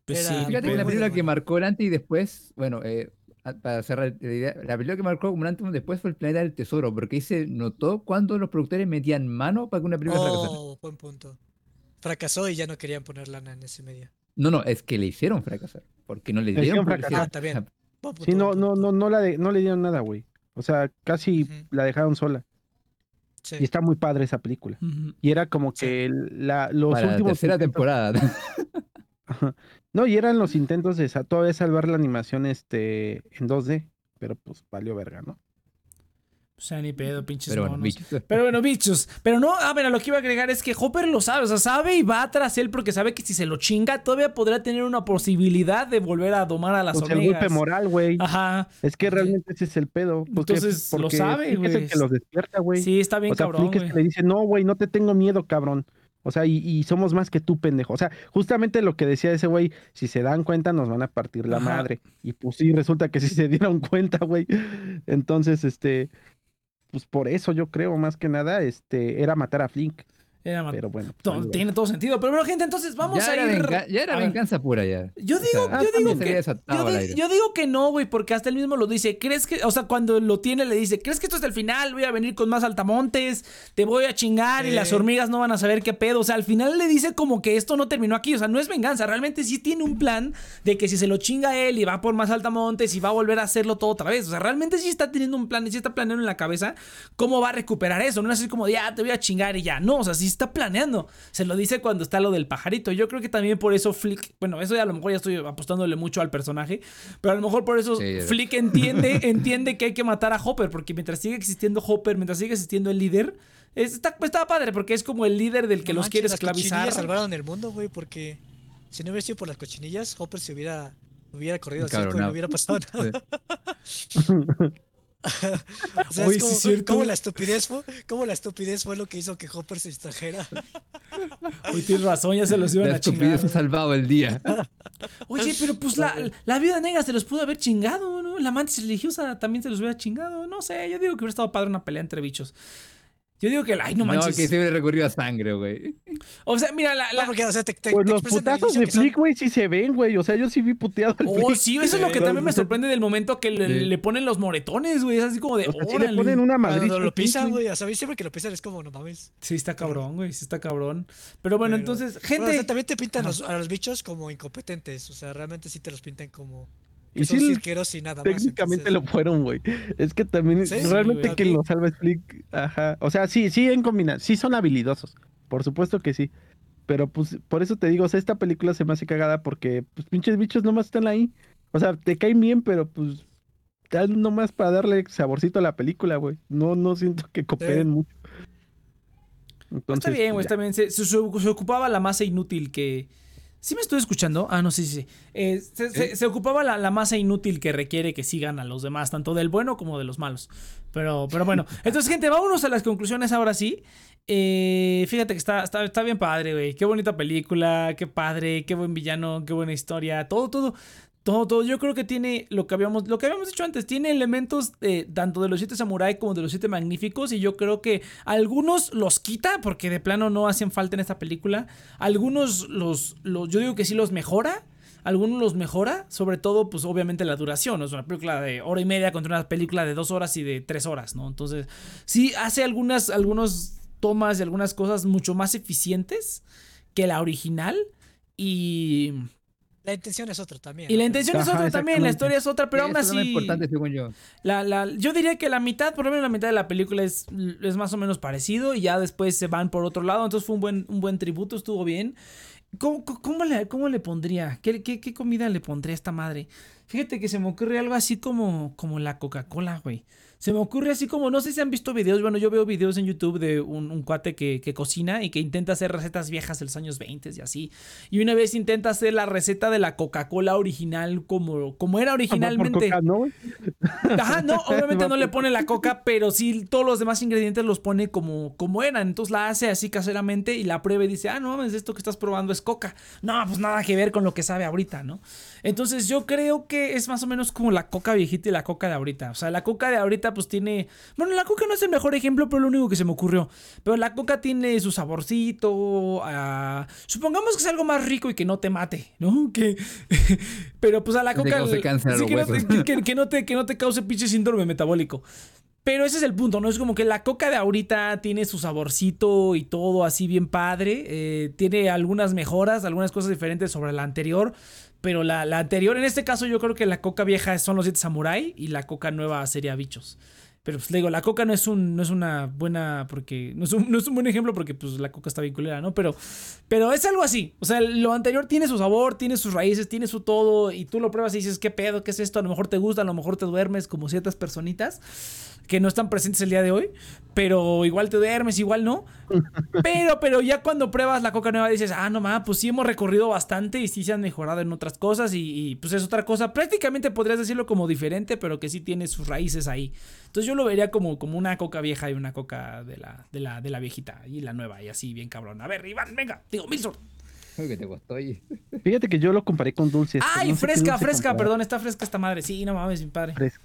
Pues Era sí, Fíjate que la película que marcó el antes y después, bueno, eh, para cerrar la idea, la película que marcó como un antes y después fue El Planeta del Tesoro, porque ahí se notó cuando los productores metían mano para que una película fracasara. oh, buen punto. Fracasó y ya no querían poner lana en ese medio. No, no, es que le hicieron fracasar, porque no le Le dieron hicieron publicidad. Ah, está bien. Sí, no, no, no, no, la de- no le dieron nada, güey. O sea, casi la dejaron sola. Sí. Y está muy padre esa película. Y era como que la, los Para la últimos tercera intentos- temporada. (laughs) No, y eran los intentos de todavía salvar la animación este en 2D, pero pues valió verga, ¿no? O sea, ni pedo, pinches Pero bueno, monos. bichos. (laughs) Pero bueno, bichos. Pero no, a ver, a lo que iba a agregar es que Hopper lo sabe, o sea, sabe y va tras él porque sabe que si se lo chinga, todavía podrá tener una posibilidad de volver a domar a las Pues el hormigas. golpe moral, güey. Ajá. Es que realmente ese es el pedo. porque- Entonces, lo sabe, Flick es güey. el que los despierta, güey. Sí, está bien o sea, cabrón, es güey. que le dice, no, güey, no te tengo miedo, cabrón. O sea, y, y somos más que tú, pendejo. O sea, justamente lo que decía ese güey, si se dan cuenta nos van a partir la Ajá. madre. Y pues sí, resulta que sí se dieron (laughs) cuenta, güey. Entonces, este, pues por eso yo creo, más que nada, este, era matar a Flink. Era Pero bueno. tiene todo sentido. Pero bueno, gente, entonces vamos ya, a era ir. venga- ya era a ver. venganza pura ya. Yo O digo, sea, yo digo se había que. Yo, di- digo que no, güey, porque hasta él mismo lo dice. ¿Crees que, o sea, cuando lo tiene, le dice, ¿crees que esto es el final? Voy a venir con más altamontes, te voy a chingar y las hormigas no van a saber qué pedo. O sea, al final le dice como que esto no terminó aquí. O sea, no es venganza. Realmente sí tiene un plan de que si se lo chinga él y va por más altamontes y va a volver a hacerlo todo otra vez. O sea, realmente sí está teniendo un plan y sí está planeando en la cabeza cómo va a recuperar eso. No es así como, ya te voy a chingar y ya. No, o sea, sí está planeando. Se lo dice cuando está lo del pajarito. Yo creo que también por eso Flick, bueno, eso ya a lo mejor ya estoy apostándole mucho al personaje, pero a lo mejor por eso Sí. Flick entiende, (laughs) entiende que hay que matar a Hopper, porque mientras sigue existiendo Hopper, mientras sigue existiendo el líder, es- está, está padre, porque es como el líder del que No los manches, quiere las esclavizar. cochinillas salvaron el mundo, güey, porque si no hubiera sido por las cochinillas, Hopper se hubiera hubiera corrido al circo y no hubiera pasado nada. (laughs) (laughs) O sea, Oye, es sí como, es cierto. como la estupidez fue, como la estupidez fue lo que hizo que Hopper se distrajera. Oye, tienes razón, ya se los iban La a chingar. estupidez ha salvado el día. (laughs) Oye, pero pues la, la viuda negra se los pudo haber chingado, ¿no? La amante religiosa también se los hubiera chingado. No sé, yo digo que hubiera estado padre una pelea entre bichos. Yo digo que, ay, no No, manches. que siempre recurrió a sangre, güey. (laughs) O sea, mira, la. la- No, porque, o sea, te, te- Pues te los putazos de Flick, güey, sí se ven, güey. O sea, yo sí vi puteado al Oh, Flick. sí, eso es lo que también me sorprende del momento que le, Sí. le ponen los moretones, güey. Es así como de. O sea, sí le ponen una Cuando madriz. lo pisan, güey. O sea, a mí siempre que lo pisan es como, no mames. Sí, está cabrón, güey. Sí, está cabrón. Pero bueno, Pero- entonces, Bueno, o sea, gente. también te pintan los- a los bichos como incompetentes. O sea, realmente sí te los pintan como. Y Que son sí, cirqueros y nada más. técnicamente entonces- lo fueron, güey. Es que también, Sí, realmente quien lo salva Flick. Ajá. O sea, sí, sí en combinación. Sí son habilidosos. Por supuesto que sí. Pero pues, por eso te digo, o sea, esta película se me hace cagada porque, pues, pinches bichos nomás están ahí. O sea, te caen bien, pero pues, dan nomás para darle saborcito a la película, güey. No, no siento que cooperen mucho. Entonces, Está bien, güey, pues, está bien. Se, se- se ocupaba la masa inútil que. ¿Sí me estoy escuchando? Ah, no, sí, sí. sí. Eh, se, se- se ocupaba la, la masa inútil que requiere que sigan a los demás, tanto del bueno como de los malos. Pero, pero bueno. (laughs) Entonces, gente, vámonos a las conclusiones ahora sí. Eh, fíjate que está, está, está bien padre, güey. Qué bonita película, qué padre, qué buen villano, qué buena historia. Todo, todo. Todo, todo. Yo creo que tiene lo que habíamos, lo que habíamos dicho antes. Tiene elementos tanto de los siete samuráis como de los siete magníficos. Y yo creo que algunos los quita porque de plano no hacen falta en esta película. Algunos los, yo digo que sí los mejora. Algunos los mejora, sobre todo, pues obviamente la duración. Es una película de hora y media contra una película de dos horas y de tres horas, ¿no? Entonces, sí hace algunas, algunos tomas y algunas cosas mucho más eficientes que la original. Y, La intención es otra también. y la intención es otra también, la historia es otra, pero aún Eso es así. importante, según yo. La, la, yo diría que la mitad, por lo menos la mitad de la película es, es más o menos parecido y ya después se van por otro lado. Entonces fue un buen, un buen tributo, estuvo bien. ¿Cómo, cómo- cómo le, cómo le pondría? ¿Qué, qué, qué comida le pondría a esta madre? Fíjate que se me ocurre algo así como, como la Coca-Cola, güey. Se me ocurre así como, no sé si han visto videos, bueno, yo veo videos en YouTube de un, un cuate que, que cocina y que intenta hacer recetas viejas de los años 20 y así. Y una vez intenta hacer la receta de la Coca-Cola original como, como era originalmente. coca, ¿no? Ajá, no, (laughs) obviamente no le pone la coca, pero sí todos los demás ingredientes los pone como, como eran. Entonces la hace así caseramente y la prueba y dice, ah, no mames, esto que estás probando es coca. No, pues nada que ver con lo que sabe ahorita, ¿no? Entonces yo creo que es más o menos como la coca viejita y la coca de ahorita. O sea, la coca de ahorita pues tiene... Bueno, la coca no es el mejor ejemplo, pero lo único que se me ocurrió. Pero la coca tiene su saborcito. ah, supongamos que es algo más rico y que no te mate, ¿no? Que... (laughs) pero pues a la coca... sí, que, no te, (laughs) que no te, que no te cause pinche síndrome metabólico. Pero ese es el punto, ¿no? Es como que la coca de ahorita tiene su saborcito y todo así bien padre. eh, tiene algunas mejoras, algunas cosas diferentes sobre la anterior. Pero la, la anterior, en este caso, yo creo que la coca vieja son los siete samurai y la coca nueva sería bichos. Pero pues le digo, la coca no es un, no es una buena, porque, no es un, no es un buen ejemplo porque pues la coca está bien culera, ¿no? Pero, pero es algo así. O sea, lo anterior tiene su sabor, tiene sus raíces, tiene su todo, y tú lo pruebas y dices, ¿qué pedo? ¿Qué es esto? A lo mejor te gusta, a lo mejor te duermes, como ciertas personitas que no están presentes el día de hoy, pero igual te duermes, igual no. (laughs) Pero, pero ya cuando pruebas la coca nueva dices, ah, no mames, pues sí hemos recorrido bastante y sí se han mejorado en otras cosas y, y, pues es otra cosa. Prácticamente podrías decirlo como diferente, pero que sí tiene sus raíces ahí. Entonces yo lo vería como, como una coca vieja y una coca de la, de la, de la viejita y la nueva y así bien cabrón. A ver, Iván, venga, digo, Milson. Creo que te costó, oye. Fíjate que yo lo comparé con dulces. Ay, no fresca, dulce fresca, comparar. perdón, está fresca esta madre. Sí, no mames, mi padre. Fresca.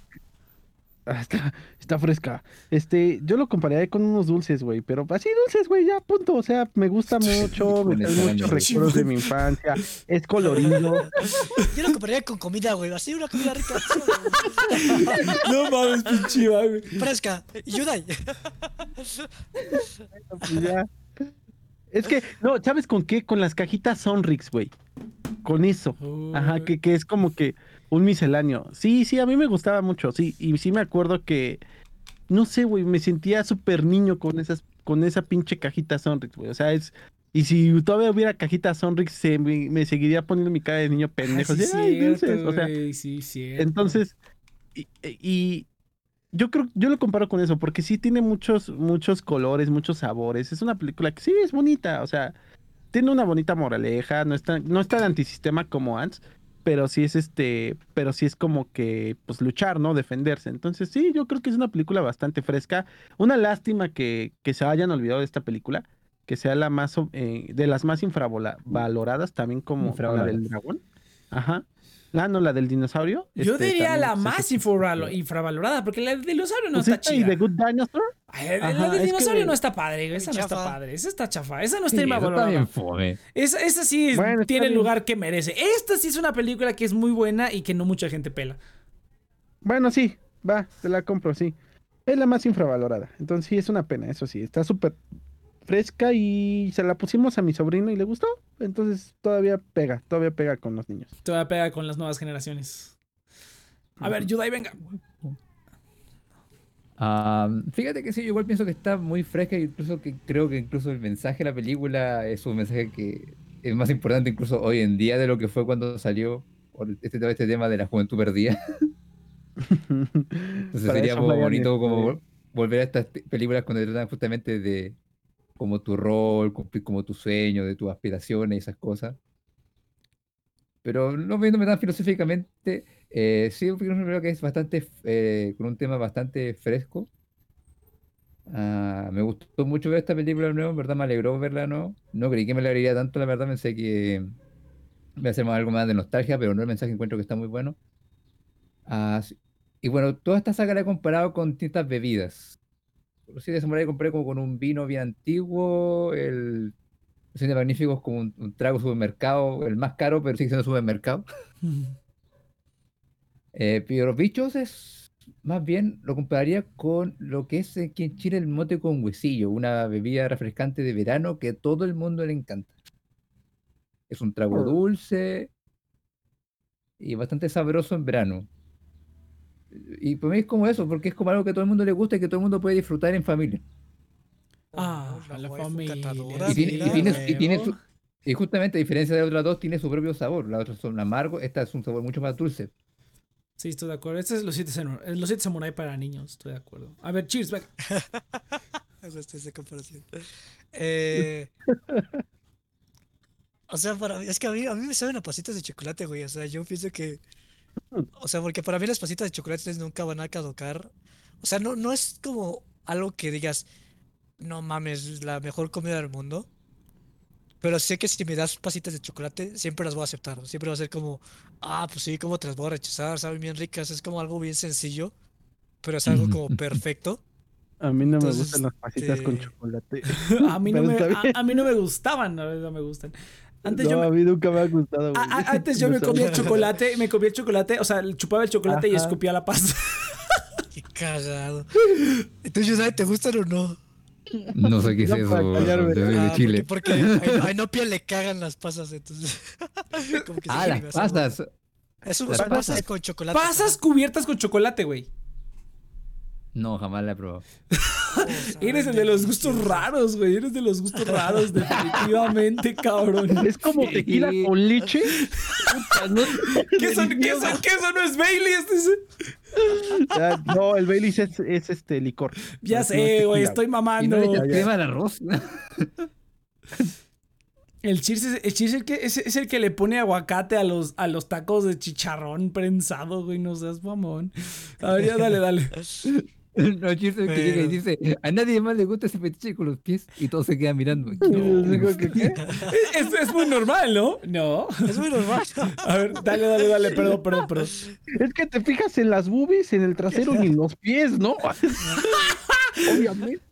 Ah, (laughs) Está, está fresca. Este, yo lo compararía con unos dulces, güey, pero así dulces, güey, ya, punto. O sea, me gusta mucho, (laughs) me trae muchos recuerdos de mi infancia, es colorido. (laughs) Yo lo compararía con comida, güey. Así una comida rica. No mames, pinche güey. Fresca. Yudai. pues ya. Es que, no, ¿sabes con qué? Con las cajitas Sonrix, güey. Con eso. Ajá, que, que es como que un misceláneo. Sí, sí, a mí me gustaba mucho, sí. Y sí me acuerdo que, no sé, güey, me sentía súper niño con esas, con esa pinche cajita Sonrix, güey. O sea, es... Y si todavía hubiera cajita Sonrix, se me, me seguiría poniendo mi cara de niño pendejo. Ah, sí, así, "Ay, cierto, dulces", o sea, güey, sí, cierto. entonces, y, y yo creo, yo lo comparo con eso, porque sí tiene muchos, muchos colores, muchos sabores. Es una película que sí es bonita, o sea, tiene una bonita moraleja, no es tan, no es tan antisistema como antes, pero sí es este, pero sí es como que pues luchar, ¿no? Defenderse. Entonces sí, yo creo que es una película bastante fresca. Una lástima que, que se hayan olvidado de esta película, que sea la más eh, de las más infravaloradas también como la del dragón. Ajá. Ah, no, la del dinosaurio. Yo este, diría la más infravalorada, porque la del dinosaurio no pues, está esta y chida. The Good Dinosaur. La del es dinosaurio que- no está padre, güey, esa no está padre, esa está chafa, esa no Sí, está eso está bien fome. Esa, esa sí Bueno, tiene el lugar que merece. Esta sí es una película que es muy buena y que no mucha gente pela. Bueno, sí, va, te la compro, sí. Es la más infravalorada. Entonces sí, es una pena, eso sí. Está súper fresca y se la pusimos a mi sobrino y le gustó. Entonces todavía pega, todavía pega con los niños. Te va a pegar con las nuevas generaciones. A ver, Yudai, venga. Fíjate que sí, yo igual pienso que está muy fresca incluso que creo que incluso el mensaje de la película es un mensaje que es más importante incluso hoy en día de lo que fue cuando salió este, este tema de la juventud perdida. (laughs) Entonces Para sería vayan, bonito como vol- volver a estas películas cuando tratan justamente de como tu rol, cumplir como tu sueño, de tus aspiraciones y esas cosas. Pero no viéndome tan filosóficamente, eh, sí creo que es bastante, eh, con un tema bastante fresco. Ah, me gustó mucho ver esta película de nuevo, en verdad me alegró verla de nuevo. No creí que me alegraría tanto, la verdad pensé que ser más- algo más de nostalgia, pero no el mensaje encuentro que está muy bueno. Sí. Y bueno, toda esta saga la he comparado con distintas bebidas. Los siete samuráis compré como con un vino bien antiguo, el los siete magníficos como un, un trago supermercado, el más caro, pero sigue siendo supermercado. Eh, pero los bichos es más bien lo compararía con lo que es aquí en Chile el mote con huesillo, una bebida refrescante de verano que a todo el mundo le encanta. Es un trago Oh. dulce y bastante sabroso en verano. Y para mí es como eso, porque es como algo que a todo el mundo le gusta y que todo el mundo puede disfrutar en familia. Ah, Oh, la waifu familia. catadora, Y tiene, y mira, tiene- y huevo. tiene su- y justamente a diferencia de las otras dos, tiene su propio sabor. Las otras son amargos, esta es un sabor mucho más dulce. Sí, estoy de acuerdo. Este es los siete, eh, los siete samurai para niños, estoy de acuerdo. A ver, cheers, gusta (laughs) esa comparación. Eh, (laughs) o sea, para mí, es que a mí, a mí me saben a pasitas de chocolate, güey. O sea, yo pienso que. O sea, porque para mí las pasitas de chocolate nunca van a caducar. O sea, no, no es como algo que digas, no mames, es la mejor comida del mundo. Pero sé que si me das pasitas de chocolate, siempre las voy a aceptar. Siempre va a ser como, ah, pues sí, ¿cómo te las voy a rechazar? Saben bien ricas. Es como algo bien sencillo, pero es algo como (laughs) perfecto. A mí no me gustan las pasitas con este, chocolate. (laughs) A mí no, (laughs) me, a, a mí no me gustaban, verdad me gustan. Antes no, yo me, a mí nunca me ha gustado. a- antes yo me comía el chocolate, me comía el chocolate, o sea, chupaba el chocolate y escupía la pasta. Qué cagado. Entonces, ¿sabes? ¿Te gustan o no? No sé qué es No, eso de, de Ah, Chile. Porque, porque a, a Inopia le cagan las pasas, entonces. (laughs) como que Ah, las pasas. Es un- Las pasas pasas. con chocolate. Pasas cubiertas con chocolate, güey. No, jamás la he probado. (laughs) Eres el de los gustos raros, güey. Eres de los gustos raros, definitivamente, (laughs) cabrón. Es como tequila Sí. con leche. Puta, ¿no? (laughs) ¿Qué son? ¿Qué son? ¿Qué son? ¿No es Bailey? Este es- Ah, No, el Baileys es, es este licor. Ya No, no es sé, güey, estoy Y no mamando. le crema al arroz. El cheers, es, el, cheers es el que, es, es el que le pone aguacate a los, a los tacos de chicharrón prensado, güey. No seas mamón. A ver, ya dale, dale. (laughs) No, chiste que llega y dice, a nadie más le gusta ese fetiche con los pies y todos se quedan mirando. (laughs) (laughs) Es, es muy normal, ¿no? No. Es muy normal. A ver, dale, dale, dale. Perdón, perdón, perdón. Es que te fijas en las boobies, en el trasero y en los pies, ¿no? Obviamente.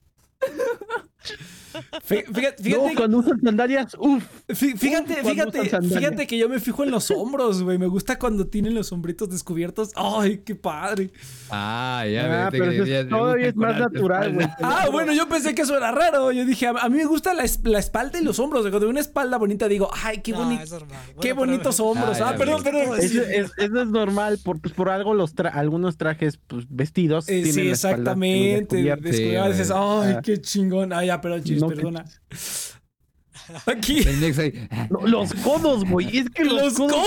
(laughs) Fí- Fíjate, No, fíjate, cuando usan sandalias, uff. fí- fíjate, Uf, fíjate, fíjate que yo me fijo en los hombros, güey. Me gusta cuando tienen los hombritos descubiertos. Ay, qué padre. Ah, ya Ah, pero que eso decías, es, todavía es más natural, güey. Ah, bueno, yo pensé que eso era raro. Yo dije, a, a mí me gusta la, es- la espalda y los hombros. Cuando veo una espalda bonita, digo, ay, qué, No, boni- es normal. qué pero- bonitos (laughs) hombros. Ah, Ah, perdón, perdón. Eso es, eso es normal, por, pues, por algo los tra- algunos trajes pues, vestidos Eh, tienen sí, la espalda exactamente. descubierta. Descubierta, dices, ay, Ah. qué chingón. Ah, ya, perdón, chis, No, perdona. (laughs) Aquí. El Nex ahí, No, los codos, güey. Es que los, Los codos. (laughs)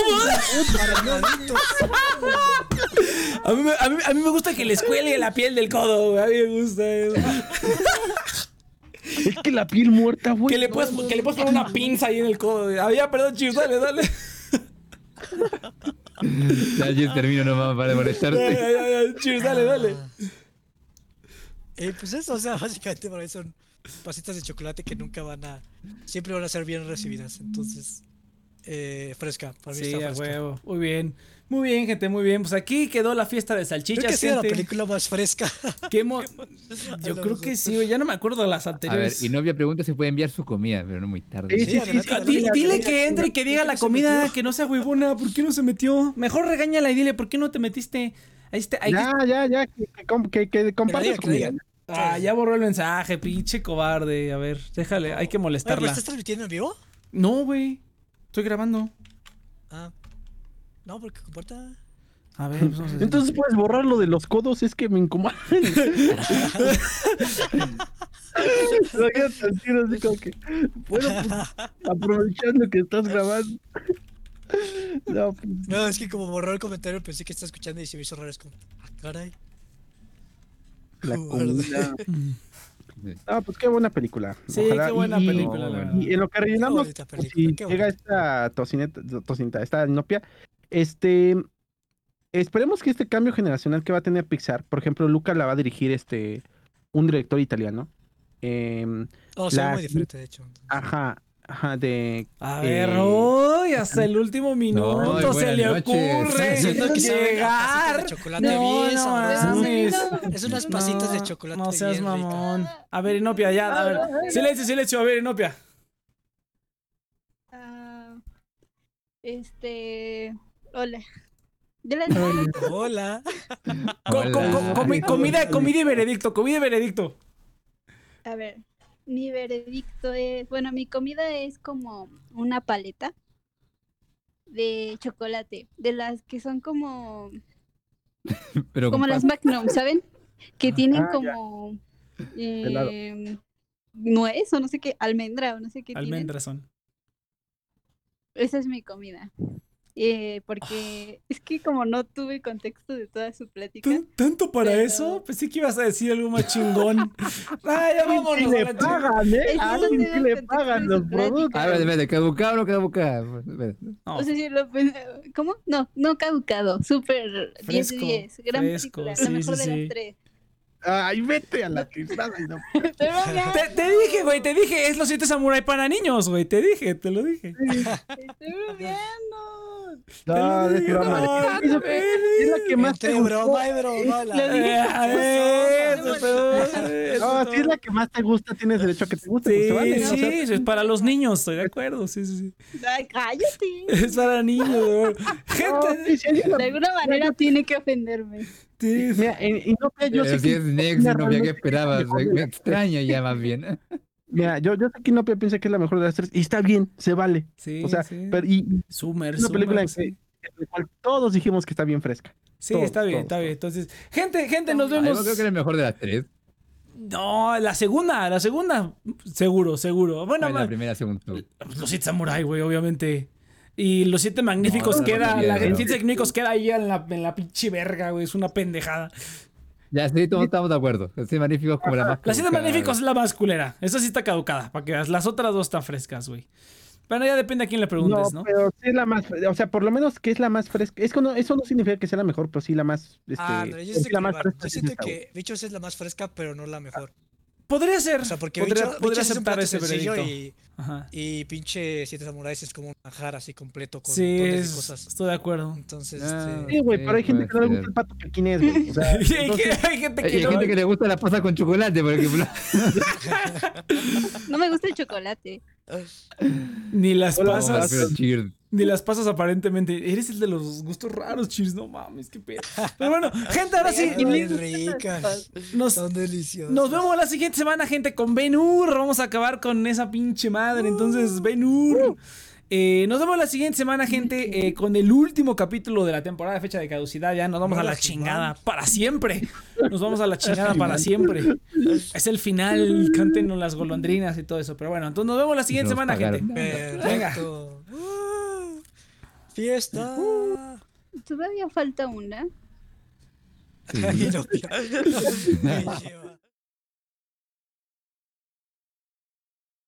A mí, me- a, mí, a mí me gusta que les cuelgue la piel del codo, güey. A mí me gusta eso. Es que la piel muerta, güey. Que le no, puedes, no, que le puedes poner una pinza ahí en el codo. güey. Ah, ya, perdón, chis, dale, dale. Ya, yo termino nomás para molestarte. ya, ya, ya, Cheers, dale, dale. Eh, pues eso, o sea, (laughs) básicamente para mí son pasitas de chocolate que nunca van a. Siempre van a ser bien recibidas. Entonces, eh, fresca. Para mí Sí, está a fresca. huevo. Muy bien. Muy bien, gente, muy bien. Pues aquí quedó la fiesta de Creo que salchichas, ha sido la película más fresca. ¿Qué mo- (laughs) Yo creo que sí, güey. Ya no me acuerdo de las A ver, anteriores. y novia pregunta si puede enviar su comida, pero no muy tarde. Sí, Sí, sí, sí, adelante, sí, Ah, dile que entre y que diga ¿Por qué la comida, que no sea huevona. ¿Por qué no se metió? Mejor regáñala y dile, ¿por qué no te metiste? Ahí está. ahí Ya, ya, ya, que, que, que, que compartas que diga. Ah, ya borró el mensaje, pinche cobarde. A ver, déjale, hay que Oye, ¿pero molestarla. estás transmitiendo en vivo? No, güey. Estoy grabando. Ah. No, porque comporta. A ver, pues vamos a- Entonces puedes borrar lo de los codos, es que me incomodan. Imagínate así, así como que, bueno, pues, aprovechando que estás grabando. No, pues, No, es que como borró el comentario pensé que estaba escuchando y se me hizo raro. Es como, ah, caray. La comida. Ah, pues qué buena película. Sí, qué buena y- película, la verdad. Y en lo que rellenamos, bonita pues, si qué llega esta tocineta, tocineta, esta inopia, este, esperemos que este cambio generacional que va a tener Pixar, por ejemplo, Luca la va a dirigir este, un director italiano. em, Oh, ve La- muy diferente, de hecho. ajá, ajá, de... A eh, ver, uy, hasta el último minuto No, se le noches. ocurre llegar. chocolate No, bien no. Es unas pasitas de chocolate No seas bien mamón. A ver, Inopia, ya, a ver. Silencio, silencio, a ver, Inopia. Ah, este. Hola. Hola. Hola. comi- comida, comida y veredicto, comida y veredicto. A ver, mi veredicto es. Bueno, mi comida es como una paleta de chocolate. De las que son como. (laughs) Pero Como las Magnum, ¿saben? Que tienen Ah, ya. como. Em, nuez o no sé qué, almendra o no sé qué tienen. Almendras son. Esa es mi comida. Eh, porque es que como no tuve contexto de toda su plática. ¿Tan- ¿Tanto para Pero- eso? Pensé que ibas a decir algo más chingón. (laughs) Ah, ya vámonos a le pagan, ¿eh? Que A alguien le pagan los productos. A ver, espérate, ¿caducado o no caducado? No, O sea, sí, lo pen- ¿Cómo? No, no caducado. Súper 10 de Fresco, 10. Gran fresco, película. sí, la mejor sí, de sí. las tres. Ay, vete a la cruzada y no. (laughs) Te, te dije, güey, te dije, es los siete samurai para niños, güey, te dije, te lo dije. estoy (laughs) bromeando. No, es broma. no, Es no, es la que más te broma y broma. la-. Eh, (laughs) No, si es la que más te gusta, tienes derecho a que te guste. Sí, vale, ¿no? O sí, sea, es para los niños, estoy de acuerdo, sí, sí, sí. Ay, cállate. (laughs) Es para niños, (laughs) no, Gente, sí, sí, es la- De alguna manera tiene que ofenderme. sí, Mira, yo Pero sé que es Next, Mira, no había que esperabas. Me extraña ya más bien. Mira, yo, yo sé que Inopia piensa que es la mejor de las tres y está bien, se vale. sí, O sea, sí. pero y, es una película en, Sumer, que, sí. en la cual todos dijimos que está bien fresca. Sí, todos, está bien, todos, está bien. Entonces, gente, gente, nos Ay, vemos. yo creo que es el mejor de las tres. No, la segunda, la segunda, seguro, seguro. Bueno, Ay, la primera, segunda. los siete samurai, güey, obviamente. Y los siete magníficos No, no, queda, no, la, no. los siete magníficos queda ahí en la, en la pinche verga, güey, es una pendejada. Ya, sí, todos estamos de acuerdo. Los siete magníficos como la más. La siete caducada. magníficos es la más culera. Esa sí está caducada, para que veas. Las otras dos están frescas, güey. Pero ya depende a quién le preguntes, ¿no? pero sí es la más, o sea, por lo menos que es la más fresca. Es que no, eso no significa que sea la mejor, pero sí la más, este, Ah, no, yo la que, más fresca. yo siento que Bichos es la más fresca, pero no la mejor. Podría ser. O sea, porque podría, es un aceptar plato ese veredicto. y, Ajá. y pinche Siete Samuráis es como un manjar así completo con Sí, montones de es- cosas. estoy de acuerdo. Entonces, Ah, este, Sí, güey, pero hay gente que no le gusta el pato pequinés, güey. O sea, (laughs) hay, que- hay gente Hay, que hay no. gente que le gusta la pasa con chocolate, por ejemplo. (laughs) No me gusta el chocolate. Ni las Hola, pasas. Ni las pasas aparentemente. Eres el de los gustos raros, Cheers. No mames, qué pedo. Pero bueno, (laughs) gente, ahora sí. Bien ricas. Nos, Son deliciosas. nos vemos la siguiente semana, gente, con Ben Hur. Vamos a acabar con esa pinche madre. Entonces, Ben Hur. Eh, nos vemos la siguiente semana, gente, eh, con el último capítulo de la temporada de fecha de caducidad. Ya nos vamos a la chingada para siempre. Nos vamos a la (laughs) chingada para siempre. (laughs) Es el final, cántenos las golondrinas y todo eso. Pero bueno, entonces nos vemos la siguiente Nos semana, pagaron. gente. Perfecto. Uh, fiesta. Todavía falta una. (laughs) (laughs)